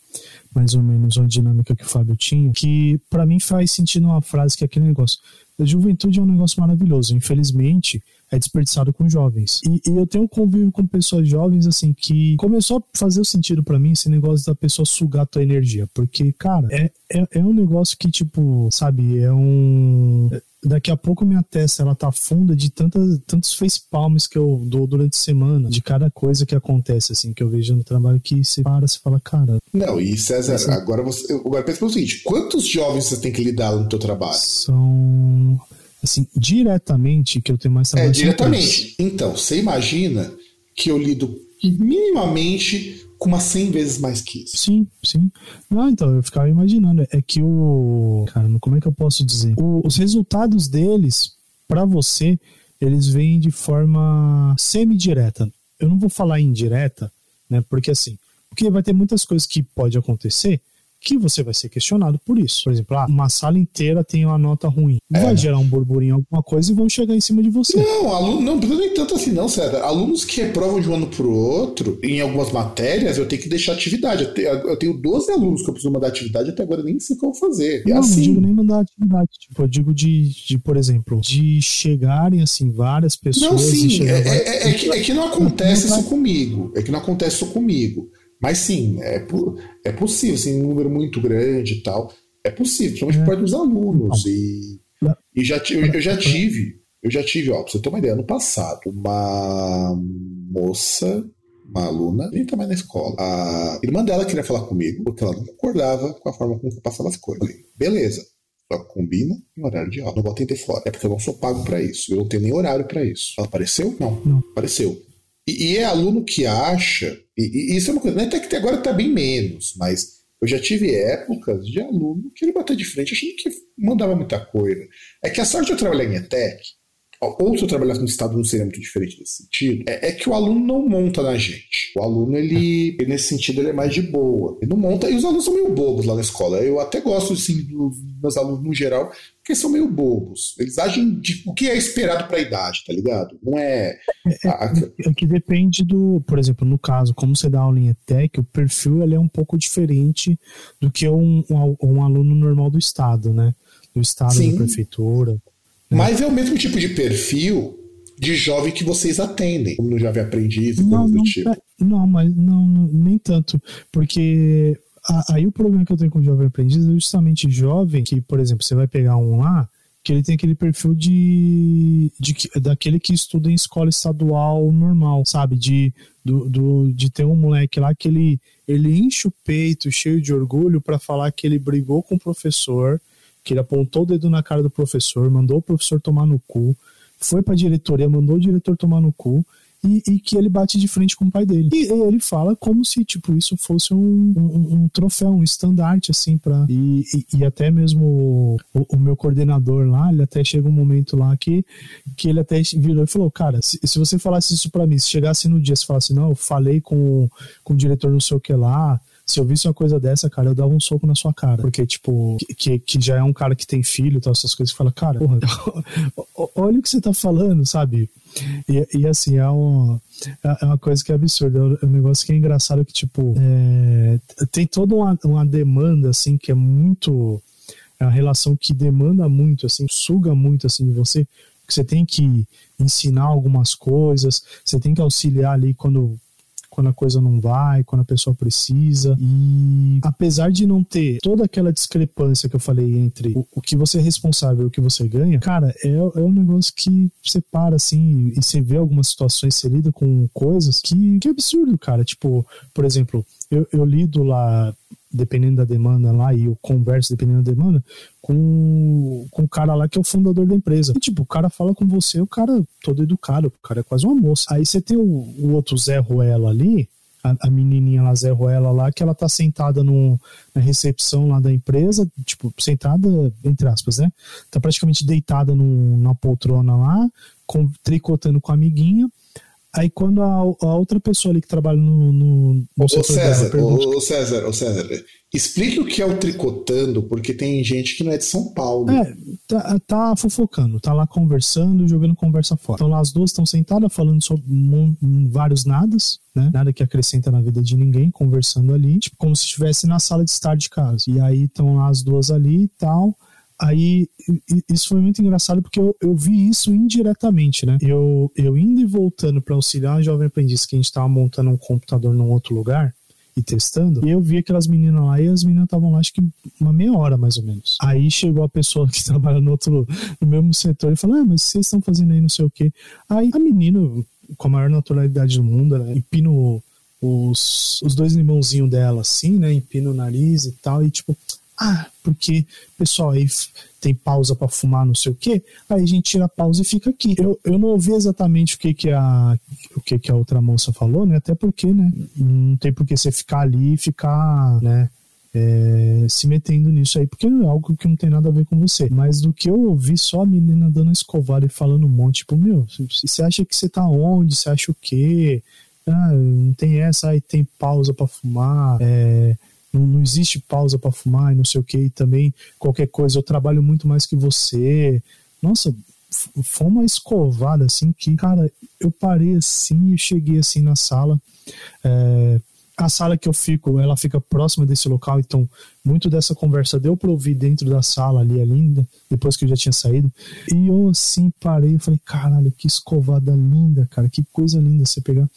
mais ou menos a dinâmica que o Fábio tinha, que pra mim faz sentido uma frase que é aquele negócio. A juventude é um negócio maravilhoso. Infelizmente, é desperdiçado com jovens. E, e eu tenho um convívio com pessoas jovens, assim, que começou a fazer o sentido pra mim esse negócio da pessoa sugar tua energia. Porque, cara, é, é, é um negócio que, tipo, sabe, é um. Daqui a pouco minha testa ela tá funda de tantas, tantos facepalms que eu dou durante a semana, de cada coisa que acontece, assim, que eu vejo no trabalho, que você para, você fala, cara, Não, e César, Assim. agora você. Agora pensa pelo seguinte: quantos jovens você tem que lidar no teu trabalho? são. Assim, diretamente que eu tenho mais É, trabalho. três. diretamente. Então, você imagina que eu lido minimamente com umas 100 vezes mais que isso. Sim, sim. Não, então, eu ficava imaginando. É que o. Cara, como é que eu posso dizer? O- os resultados deles, pra você, eles vêm de forma semi-direta. Eu não vou falar indireta, né? Porque assim. Porque vai ter muitas coisas que pode acontecer que você vai ser questionado por isso. Por exemplo, ah, uma sala inteira tem uma nota ruim. Vai gerar um burburinho, alguma coisa, e vão chegar em cima de você. Não, aluno, não precisa nem tanto assim, não, César. Alunos que reprovam de um ano pro outro, em algumas matérias, eu tenho que deixar atividade. Eu tenho, eu tenho 12 alunos que eu preciso mandar atividade, até agora nem sei o que eu vou fazer. É não, não digo assim. nem mandar atividade. Tipo, eu digo de, de, por exemplo, de chegarem, assim, várias pessoas. Não, sim, é, várias- é- é que, é que não acontece isso comigo. É que não acontece isso comigo. Mas sim, é, é possível, assim, um número muito grande e tal. É possível, principalmente É. por parte dos alunos. E, e já, eu, eu já tive, eu já tive, ó, pra você ter uma ideia, ano passado, uma moça, uma aluna, nem também na escola. A irmã dela queria falar comigo, porque ela não concordava com a forma como eu passava as coisas. Falei, beleza. Só combina em horário de aula. Não vou atender fora. É porque eu não sou pago pra isso. Eu não tenho nem horário pra isso. Ela apareceu? Não. Não. Apareceu. E, e é aluno que acha, e, e isso é uma coisa, né, até que agora tá bem menos, mas eu já tive épocas de aluno que ele bateu de frente achando que mandava muita coisa. É que a sorte de eu trabalhar em ETEC, ou se eu trabalhasse no estado não seria muito diferente nesse sentido, é, é que o aluno não monta na gente. O aluno, ele, ele, nesse sentido, ele é mais de boa. Ele não monta, e os alunos são meio bobos lá na escola. Eu até gosto, assim, dos meus alunos no geral, porque são meio bobos. Eles agem de o que é esperado pra idade, tá ligado? Não é. a- É que depende do, por exemplo, no caso, como você dá aula em ETEC, o perfil ele é um pouco diferente do que um, um, um aluno normal do Estado, né? Do Estado, Sim. da prefeitura. Mas é o mesmo tipo de perfil de jovem que vocês atendem, como no Jovem Aprendiz e Não, coisas do tipo. é- não, mas não, não, nem tanto. Porque a- aí o problema que eu tenho com o jovem aprendiz é justamente jovem que, por exemplo, você vai pegar um lá que ele tem aquele perfil de, de que- daquele que estuda em escola estadual normal, sabe? De, do, do- de ter um moleque lá que ele, ele enche o peito cheio de orgulho para falar que ele brigou com o professor, que ele apontou o dedo na cara do professor, mandou o professor tomar no cu, foi pra diretoria, mandou o diretor tomar no cu. E, e que ele bate de frente com o pai dele. E ele fala como se, tipo, isso fosse um, um, um troféu, um estandarte, assim, pra. E, e, e até mesmo o, o meu coordenador lá, ele até chega um momento lá que, que ele até virou e falou: Cara, se, se você falasse isso pra mim, se chegasse no dia, se falasse, não, eu falei com, com o diretor não sei o que lá, se eu visse uma coisa dessa, cara, eu dava um soco na sua cara. Porque, tipo, que, que já é um cara que tem filho e tal, essas coisas, fala, cara, porra, olha o que você tá falando, sabe? E, e assim, é uma, é uma coisa que é absurda. É um negócio que é engraçado que, tipo, é, tem toda uma, uma demanda, assim, que é muito. É uma relação que demanda muito, assim, suga muito, assim, de você. Que você tem que ensinar algumas coisas, você tem que auxiliar ali quando quando a coisa não vai, quando a pessoa precisa. E apesar de não ter toda aquela discrepância que eu falei entre o, o que você é responsável e o que você ganha, cara, é, é um negócio que você para assim e você vê algumas situações, você lida com coisas que, que é absurdo, cara. Tipo, por exemplo, eu, eu lido lá dependendo da demanda lá, e eu converso dependendo da demanda, com, com o cara lá que é o fundador da empresa. E, tipo, o cara fala com você, o cara todo educado, o cara é quase uma moça. Aí você tem o, o outro Zé Ruela ali, a, menininha lá, Zé Ruela lá, que ela tá sentada no, na recepção lá da empresa, tipo, sentada, entre aspas, né? Tá praticamente deitada no, na poltrona lá, com, tricotando com a amiguinha. Aí quando a, a, outra pessoa ali que trabalha no, no, no ô, César, pergunta... ô, César, ô César, explique o que é o tricotando, porque tem gente que não é de São Paulo. É, tá, tá fofocando, tá lá conversando, jogando conversa fora. Então lá as duas estão sentadas falando sobre um, um, vários nadas, né? Nada que acrescenta na vida de ninguém, conversando ali, tipo como se estivesse na sala de estar de casa. E aí estão lá as duas ali e tal. Aí, isso foi muito engraçado porque eu, eu vi isso indiretamente, né? Eu, eu indo e voltando para auxiliar a jovem aprendiz que a gente estava montando um computador num outro lugar e testando, e eu vi aquelas meninas lá e as meninas estavam lá acho que uma meia hora mais ou menos. Aí chegou a pessoa que trabalha no outro, no mesmo setor e falou: Ah, mas vocês estão fazendo aí não sei o quê. Aí a menina, com a maior naturalidade do mundo, né, empina os, os dois limãozinhos dela assim, né? Empina o nariz e tal, e tipo, ah, porque, pessoal, aí tem pausa para fumar, não sei o quê. Aí a gente tira a pausa e fica aqui. Eu, eu não ouvi exatamente o que, que, a, o que, que a outra moça falou, né? Até porque, né? Não tem por que você ficar ali e ficar, né? É, se metendo nisso aí, porque é algo que não tem nada a ver com você. Mas do que eu ouvi só a menina dando escovada e falando um monte, tipo, meu, você acha que você tá onde? Você acha o quê? Ah, não tem essa, aí tem pausa para fumar. É, não, não existe pausa para fumar e não sei o que, e também qualquer coisa, eu trabalho muito mais que você. Nossa, foi uma escovada assim que, cara, eu parei assim e cheguei assim na sala. É, a sala que eu fico, ela fica próxima desse local, então muito dessa conversa deu para ouvir dentro da sala ali, linda, depois que eu já tinha saído. E eu assim parei e falei, caralho, que escovada linda, cara, que coisa linda você pegar.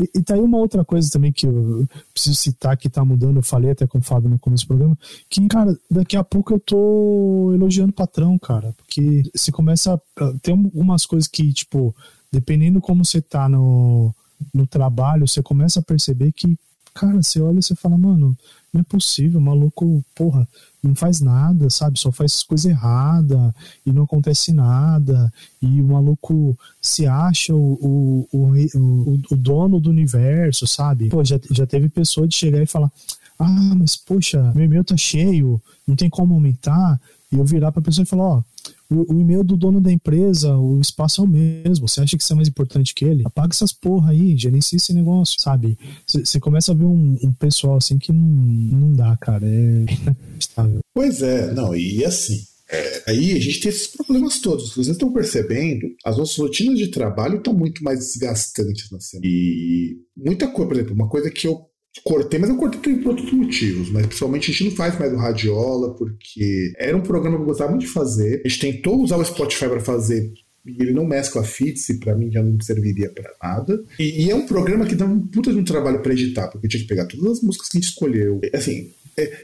E, e tá aí uma outra coisa também que eu preciso citar que tá mudando, eu falei até com o Fábio no começo do programa, que, cara, daqui a pouco eu tô elogiando o patrão, cara, porque você começa. A, tem algumas coisas que, tipo, dependendo como você tá no, no trabalho, você começa a perceber que cara, você olha e você fala, mano, não é possível, o maluco, porra, não faz nada, sabe? Só faz coisa errada e não acontece nada. E o maluco se acha o, o, o, o dono do universo, sabe? Pô, já, já teve pessoa de chegar e falar: Ah, mas poxa, meu e-mail tá cheio, não tem como aumentar. E eu virar pra pessoa e falar: Ó, o, o, e-mail do dono da empresa, o espaço é o mesmo. Você acha que isso é mais importante que ele? Apaga essas porra aí, gerencia esse negócio, sabe? Você começa a ver um, um, pessoal assim que não, não dá, cara. É Pois é, não, e assim. É, aí a gente tem esses problemas todos. Vocês estão percebendo, as nossas rotinas de trabalho estão muito mais desgastantes na. E muita coisa, por exemplo, uma coisa que eu Cortei, mas eu cortei por outros motivos. Mas principalmente a gente não faz mais o Radiola, porque era um programa que eu gostava muito de fazer. A gente tentou usar o Spotify para fazer e ele não mescla feeds, e pra mim já não serviria para nada. E, e, é um programa que dá um puta de um trabalho para editar, porque eu tinha que pegar todas as músicas que a gente escolheu. Assim,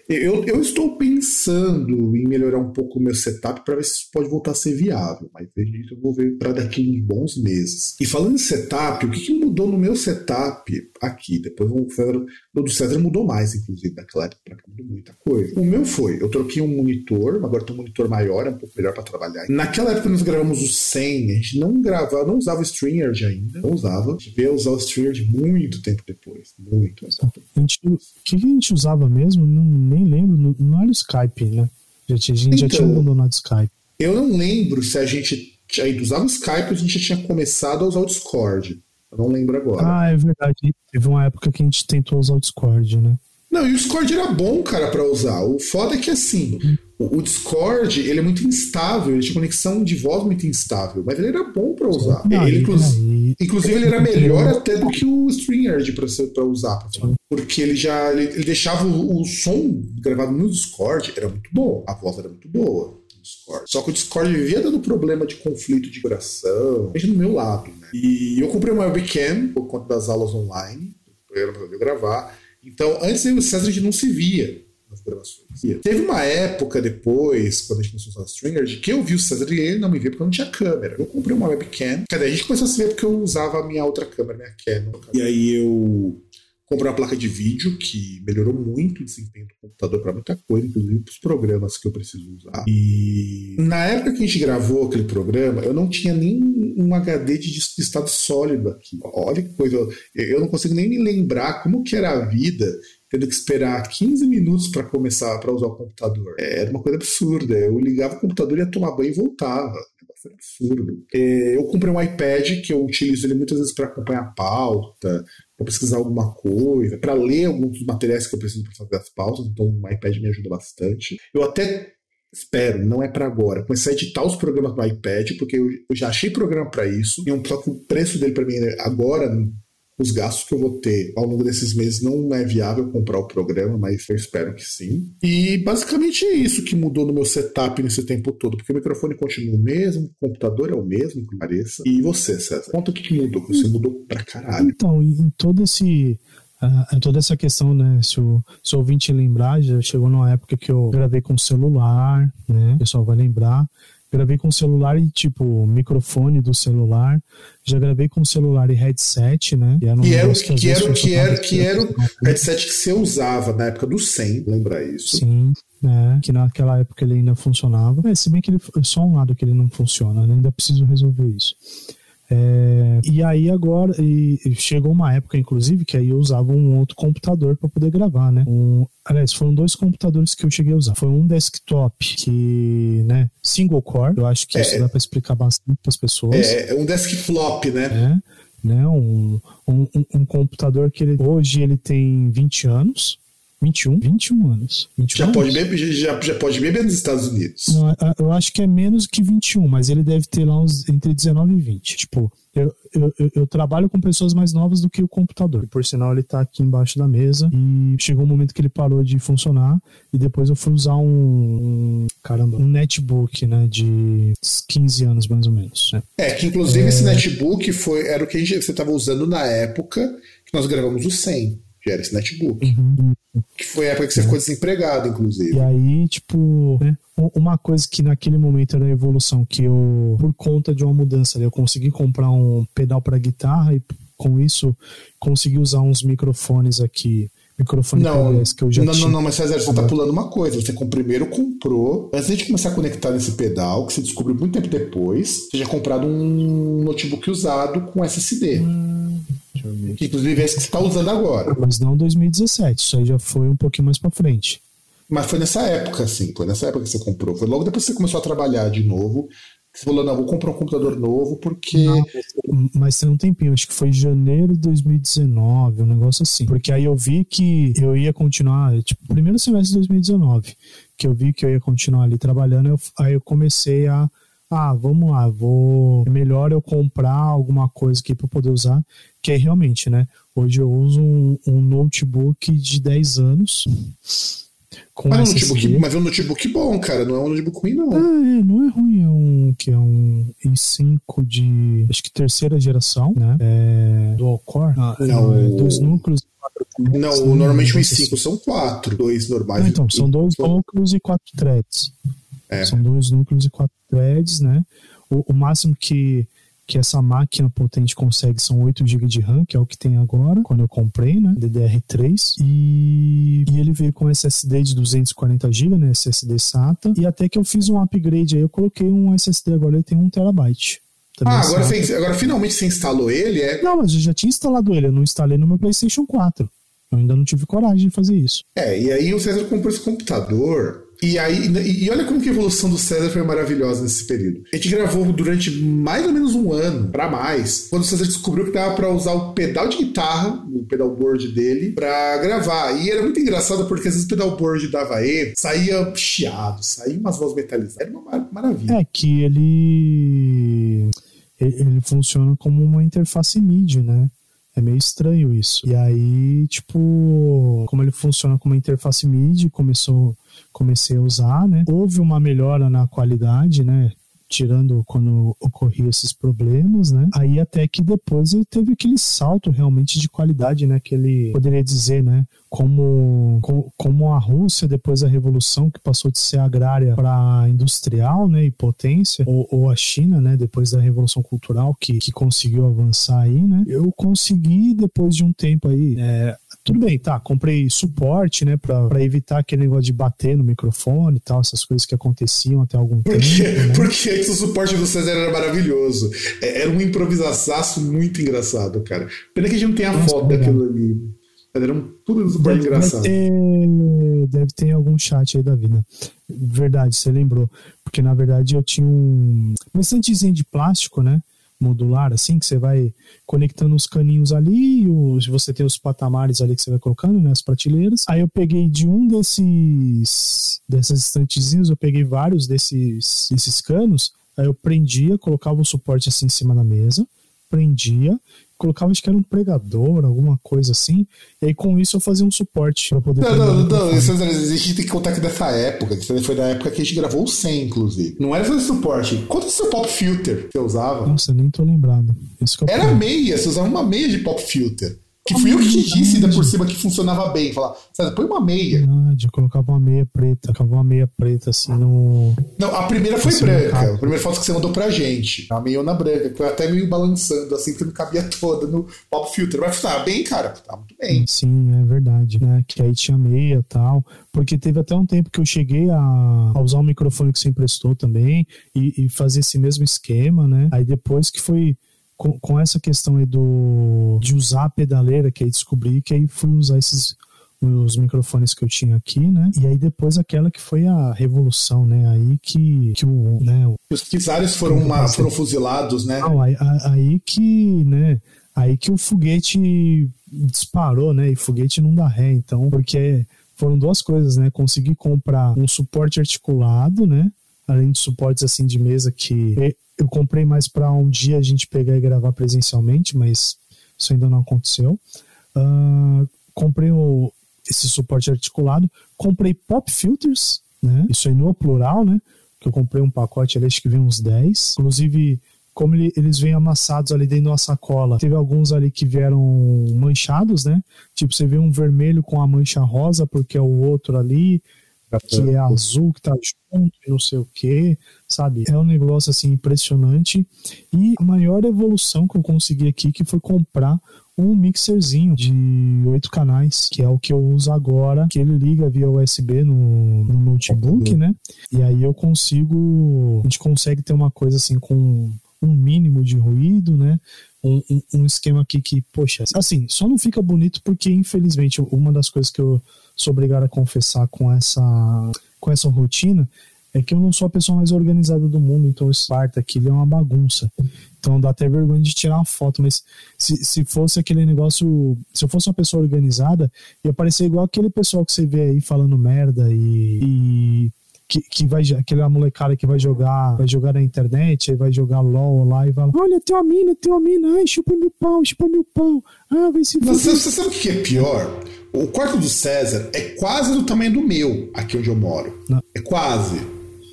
eu, eu estou pensando em melhorar um pouco o meu setup para ver se isso pode voltar a ser viável, mas eu vou ver para daqui uns bons meses. E falando em setup, o que, que mudou no meu setup aqui? Depois o César, o do César mudou mais, inclusive, daquela época para cá mudou muita coisa. O meu foi, eu troquei um monitor, agora tem um monitor maior, é um pouco melhor para trabalhar. Naquela época nós gravamos o 100, a gente não gravava, não usava o StreamYard ainda, não usava. A gente veio usar o StreamYard muito tempo depois, muito. A gente, o que a gente usava mesmo? Não nem lembro, não era o Skype, né? Já tinha, a gente então, já tinha abandonado o Skype. Eu não lembro se a gente ainda usava o Skype ou a gente já tinha começado a usar o Discord. Eu não lembro agora. Ah, é verdade. Teve uma época que a gente tentou usar o Discord, né? Não, e o Discord era bom, cara, para usar. O foda é que assim, o, o, Discord, ele é muito instável, ele tinha conexão de voz muito instável, mas ele era bom para usar. Não, ele, inclusive, inclusive, ele era melhor até do que o StreamYard para usar. Pra porque ele já ele, ele deixava o, o, som gravado no Discord, era muito bom, a voz era muito boa. Discord. Só que o Discord vivia dando problema de conflito de coração, mesmo no meu lado. Né? E eu comprei uma webcam por conta das aulas online, poder gravar. Então, antes eu e o César a gente não se via nas gravações. Teve uma época depois, quando a gente começou a usar Stringer, que eu vi o César e ele não me via porque eu não tinha câmera. Eu comprei uma webcam. Cadê? A gente começou a se ver porque eu usava a minha outra câmera, minha Canon. E aí eu Comprei uma placa de vídeo que melhorou muito o desempenho do computador para muita coisa, inclusive para os programas que eu preciso usar. E na época que a gente gravou aquele programa, eu não tinha nem um HD de estado sólido aqui. Olha que coisa. Eu não consigo nem me lembrar como que era a vida tendo que esperar 15 minutos para começar para usar o computador. Era uma coisa absurda. Eu ligava o computador, ia tomar banho e voltava foi absurdo. É, eu comprei um iPad que eu utilizo ele muitas vezes para acompanhar a pauta, para pesquisar alguma coisa, para ler alguns dos materiais que eu preciso para fazer as pautas, então o iPad me ajuda bastante. Eu até espero, não é para agora, começar a editar os programas no iPad, porque eu, eu já achei programa para isso, e um, só que o preço dele para mim agora os gastos que eu vou ter ao longo desses meses não é viável comprar o programa, mas eu espero que sim. E basicamente é isso que mudou no meu setup nesse tempo todo, porque o microfone continua o mesmo, o computador é o mesmo, que pareça. E você, César? Conta o que, mudou, que você mudou pra caralho. Então, em todo esse. Uh, toda essa questão, né? Se o, se o ouvinte lembrar, já chegou numa época que eu gravei com celular, né? O pessoal vai lembrar gravei com celular e tipo microfone do celular. Já gravei com celular e headset, né? E era, um que, era, que, que, era, que, era, que era o headset que você usava na época do 100, lembra isso? Sim, né? Que naquela época ele ainda funcionava. É, se bem que ele só um lado que ele não funciona, né? ainda preciso resolver isso. É, e aí agora e, chegou uma época, inclusive, que aí eu usava um outro computador para poder gravar, né? Um, aliás, foram dois computadores que eu cheguei a usar. Foi um desktop que, né, single core. Eu acho que é, isso dá para explicar bastante para as pessoas. É, é um desktop, né? É, né? Um, um, um, computador que ele, hoje ele tem 20 anos. 21? 21 anos. 21 já, anos. Pode beber, já, já pode beber nos Estados Unidos. Não, eu acho que é menos que 21, mas ele deve ter lá uns entre 19 e 20. Tipo, eu, eu, eu, trabalho com pessoas mais novas do que o computador. E, por sinal, ele tá aqui embaixo da mesa e chegou um momento que ele parou de funcionar e depois eu fui usar um, um caramba, um netbook, né, de 15 anos mais ou menos. Né? É, que inclusive é... esse netbook foi, era o que gente, você estava usando na época que nós gravamos o 100 que era esse netbook. Uhum. Que foi a época que você ficou desempregado, inclusive. E aí, tipo, né, uma coisa que naquele momento era a evolução, que eu, por conta de uma mudança, eu consegui comprar um pedal para guitarra e com isso consegui usar uns microfones aqui microfone não, que eu já não, tinha. Não, não, mas César, você tá pulando uma coisa. Você primeiro comprou, antes de começar a conectar nesse pedal, que você descobriu muito tempo depois, você já comprado um notebook usado com SSD. Hum, que inclusive é esse que você está usando agora. Mas não 2017, isso aí já foi um pouquinho mais para frente. Mas foi nessa época, sim. Foi nessa época que você comprou. Foi logo depois que você começou a trabalhar de novo. Você falou, não, vou comprar um computador novo porque. Não, mas tem um tempinho, acho que foi janeiro de 2019, um negócio assim. Porque aí eu vi que eu ia continuar, tipo, primeiro semestre de 2019, que eu vi que eu ia continuar ali trabalhando, eu, aí eu comecei a. Ah, vamos lá, vou. É melhor eu comprar alguma coisa aqui para poder usar. Que aí realmente, né? Hoje eu uso um, um notebook de 10 anos com mas, é um notebook, mas é um notebook bom, cara. Não é um notebook ruim, não. Ah, é, não é ruim. É um que é um i5 de acho que terceira geração, né? É, dual core. Ah, não, é, dois núcleos. Não, assim, normalmente o i5 são quatro, dois normais. Não, então, são dois núcleos e quatro threads. É. São dois núcleos e quatro threads, né? O, o máximo que que essa máquina potente consegue são 8 GB de RAM, que é o que tem agora, quando eu comprei, né? DDR3. E, e ele veio com SSD de 240 GB, né? SSD SATA. E até que eu fiz um upgrade aí, eu coloquei um SSD, agora ele tem 1 TB. ah, agora, você, agora finalmente você instalou ele? É... Não, mas eu já tinha instalado ele, eu não instalei no meu PlayStation 4. Eu ainda não tive coragem de fazer isso. É, e aí o César comprou esse computador E aí, e olha como que a evolução do César foi maravilhosa nesse período. A gente gravou durante mais ou menos um ano, para mais, quando o César descobriu que dava para usar o pedal de guitarra, o pedalboard dele, para gravar. E era muito engraçado porque às vezes o pedalboard dava E, saía chiado, saía umas vozes metalizadas. Era uma maravilha. É que ele ele funciona como uma interface MIDI, né? É meio estranho isso. E aí, tipo, como ele funciona como interface MIDI, começou, comecei a usar, né? Houve uma melhora na qualidade, né? Tirando quando ocorriam esses problemas, né? Aí até que depois ele teve aquele salto realmente de qualidade, né? Que ele poderia dizer, né? Como, como a Rússia, depois da Revolução, que passou de ser agrária para industrial, né? E potência, ou, ou, a China, né? Depois da Revolução Cultural, que, que conseguiu avançar aí, né? Eu consegui, depois de um tempo aí, é, tudo bem, tá, comprei suporte, né, pra, pra evitar aquele negócio de bater no microfone e tal, essas coisas que aconteciam até algum tempo. Né? Porque o suporte do César era maravilhoso. É, era um improvisaço muito engraçado, cara. Pena que a gente não tem a Nossa, foto daquilo ali. Era um tudo super deve, engraçado. Deve ter, deve ter algum chat aí da vida. Verdade, você lembrou. Porque na verdade eu tinha um. Um estantezinho de plástico, né? Modular, assim, que você vai conectando os caninhos ali, os, você tem os patamares ali que você vai colocando, né, as prateleiras. Aí eu peguei de um desses dessas estantezinhas, eu peguei vários desses, desses canos, aí eu prendia, colocava o suporte assim em cima da mesa, prendia colocava, acho que era um pregador, alguma coisa assim. E aí com isso eu fazia um suporte para poder. Não, não, não. Isso, a gente tem que contar que dessa época, que foi da época que a gente gravou o 100, inclusive. Não era fazer suporte. Quanto é seu pop filter que você usava? Nossa, nem tô lembrado. era meia, você usava uma meia de pop filter. Que fui eu que te disse ainda por cima que funcionava bem. Falar, César, põe uma meia. Verdade, eu colocava uma meia preta, colocava uma meia preta assim no. Não, a primeira foi branca. A primeira foto que você mandou pra gente. A meiona branca, que foi até meio balançando, assim, que não cabia toda no pop filter. Mas funcionava bem, cara. Tá muito bem. Sim, é verdade. Né? Que aí tinha meia e tal. Porque teve até um tempo que eu cheguei a, a usar o microfone que você emprestou também e, e fazer esse mesmo esquema, né? Aí depois que foi com, com essa questão aí do, de usar a pedaleira, que aí descobri que aí fui usar esses os microfones que eu tinha aqui, né? E aí depois aquela que foi a revolução, né? Aí que, que o, né? Os czares foram, uma, foram fuzilados, né? Não, aí, aí que, né? Aí que o foguete disparou, né? E foguete não dá ré, então, porque foram duas coisas, né? Consegui comprar um suporte articulado, né? Além de suportes assim de mesa que eu comprei mais para um dia a gente pegar e gravar presencialmente, mas isso ainda não aconteceu. Uh, comprei o, esse suporte articulado, comprei pop filters, né? Isso aí no plural, né? Que eu comprei um pacote ali, acho que vem uns 10. Inclusive, como ele, eles vêm amassados ali dentro da sacola, teve alguns ali que vieram manchados, né? Tipo, você vê um vermelho com a mancha rosa, porque é o outro ali que é azul, que tá junto e não sei o que, sabe? É um negócio assim impressionante. E a maior evolução que eu consegui aqui que foi comprar um mixerzinho de oito canais, que é o que eu uso agora, que ele liga via USB no, no notebook, né? E aí eu consigo, a gente consegue ter uma coisa assim com um mínimo de ruído, né? Um, um, um, esquema aqui que, poxa, assim, só não fica bonito porque, infelizmente, uma das coisas que eu sou obrigado a confessar com essa, com essa rotina é que eu não sou a pessoa mais organizada do mundo, então esse quarto aqui é uma bagunça. Então dá até vergonha de tirar uma foto, mas se, se fosse aquele negócio, se eu fosse uma pessoa organizada, ia parecer igual aquele pessoal que você vê aí falando merda e, e que, que vai aquela molecada que vai jogar vai jogar na internet aí vai jogar LOL lá e vai olha tem uma mina tem uma mina ai chupa meu pau chupa meu pau ah vai se você, você sabe o que é pior o quarto do César é quase do tamanho do meu, aqui onde eu moro. Não. É quase.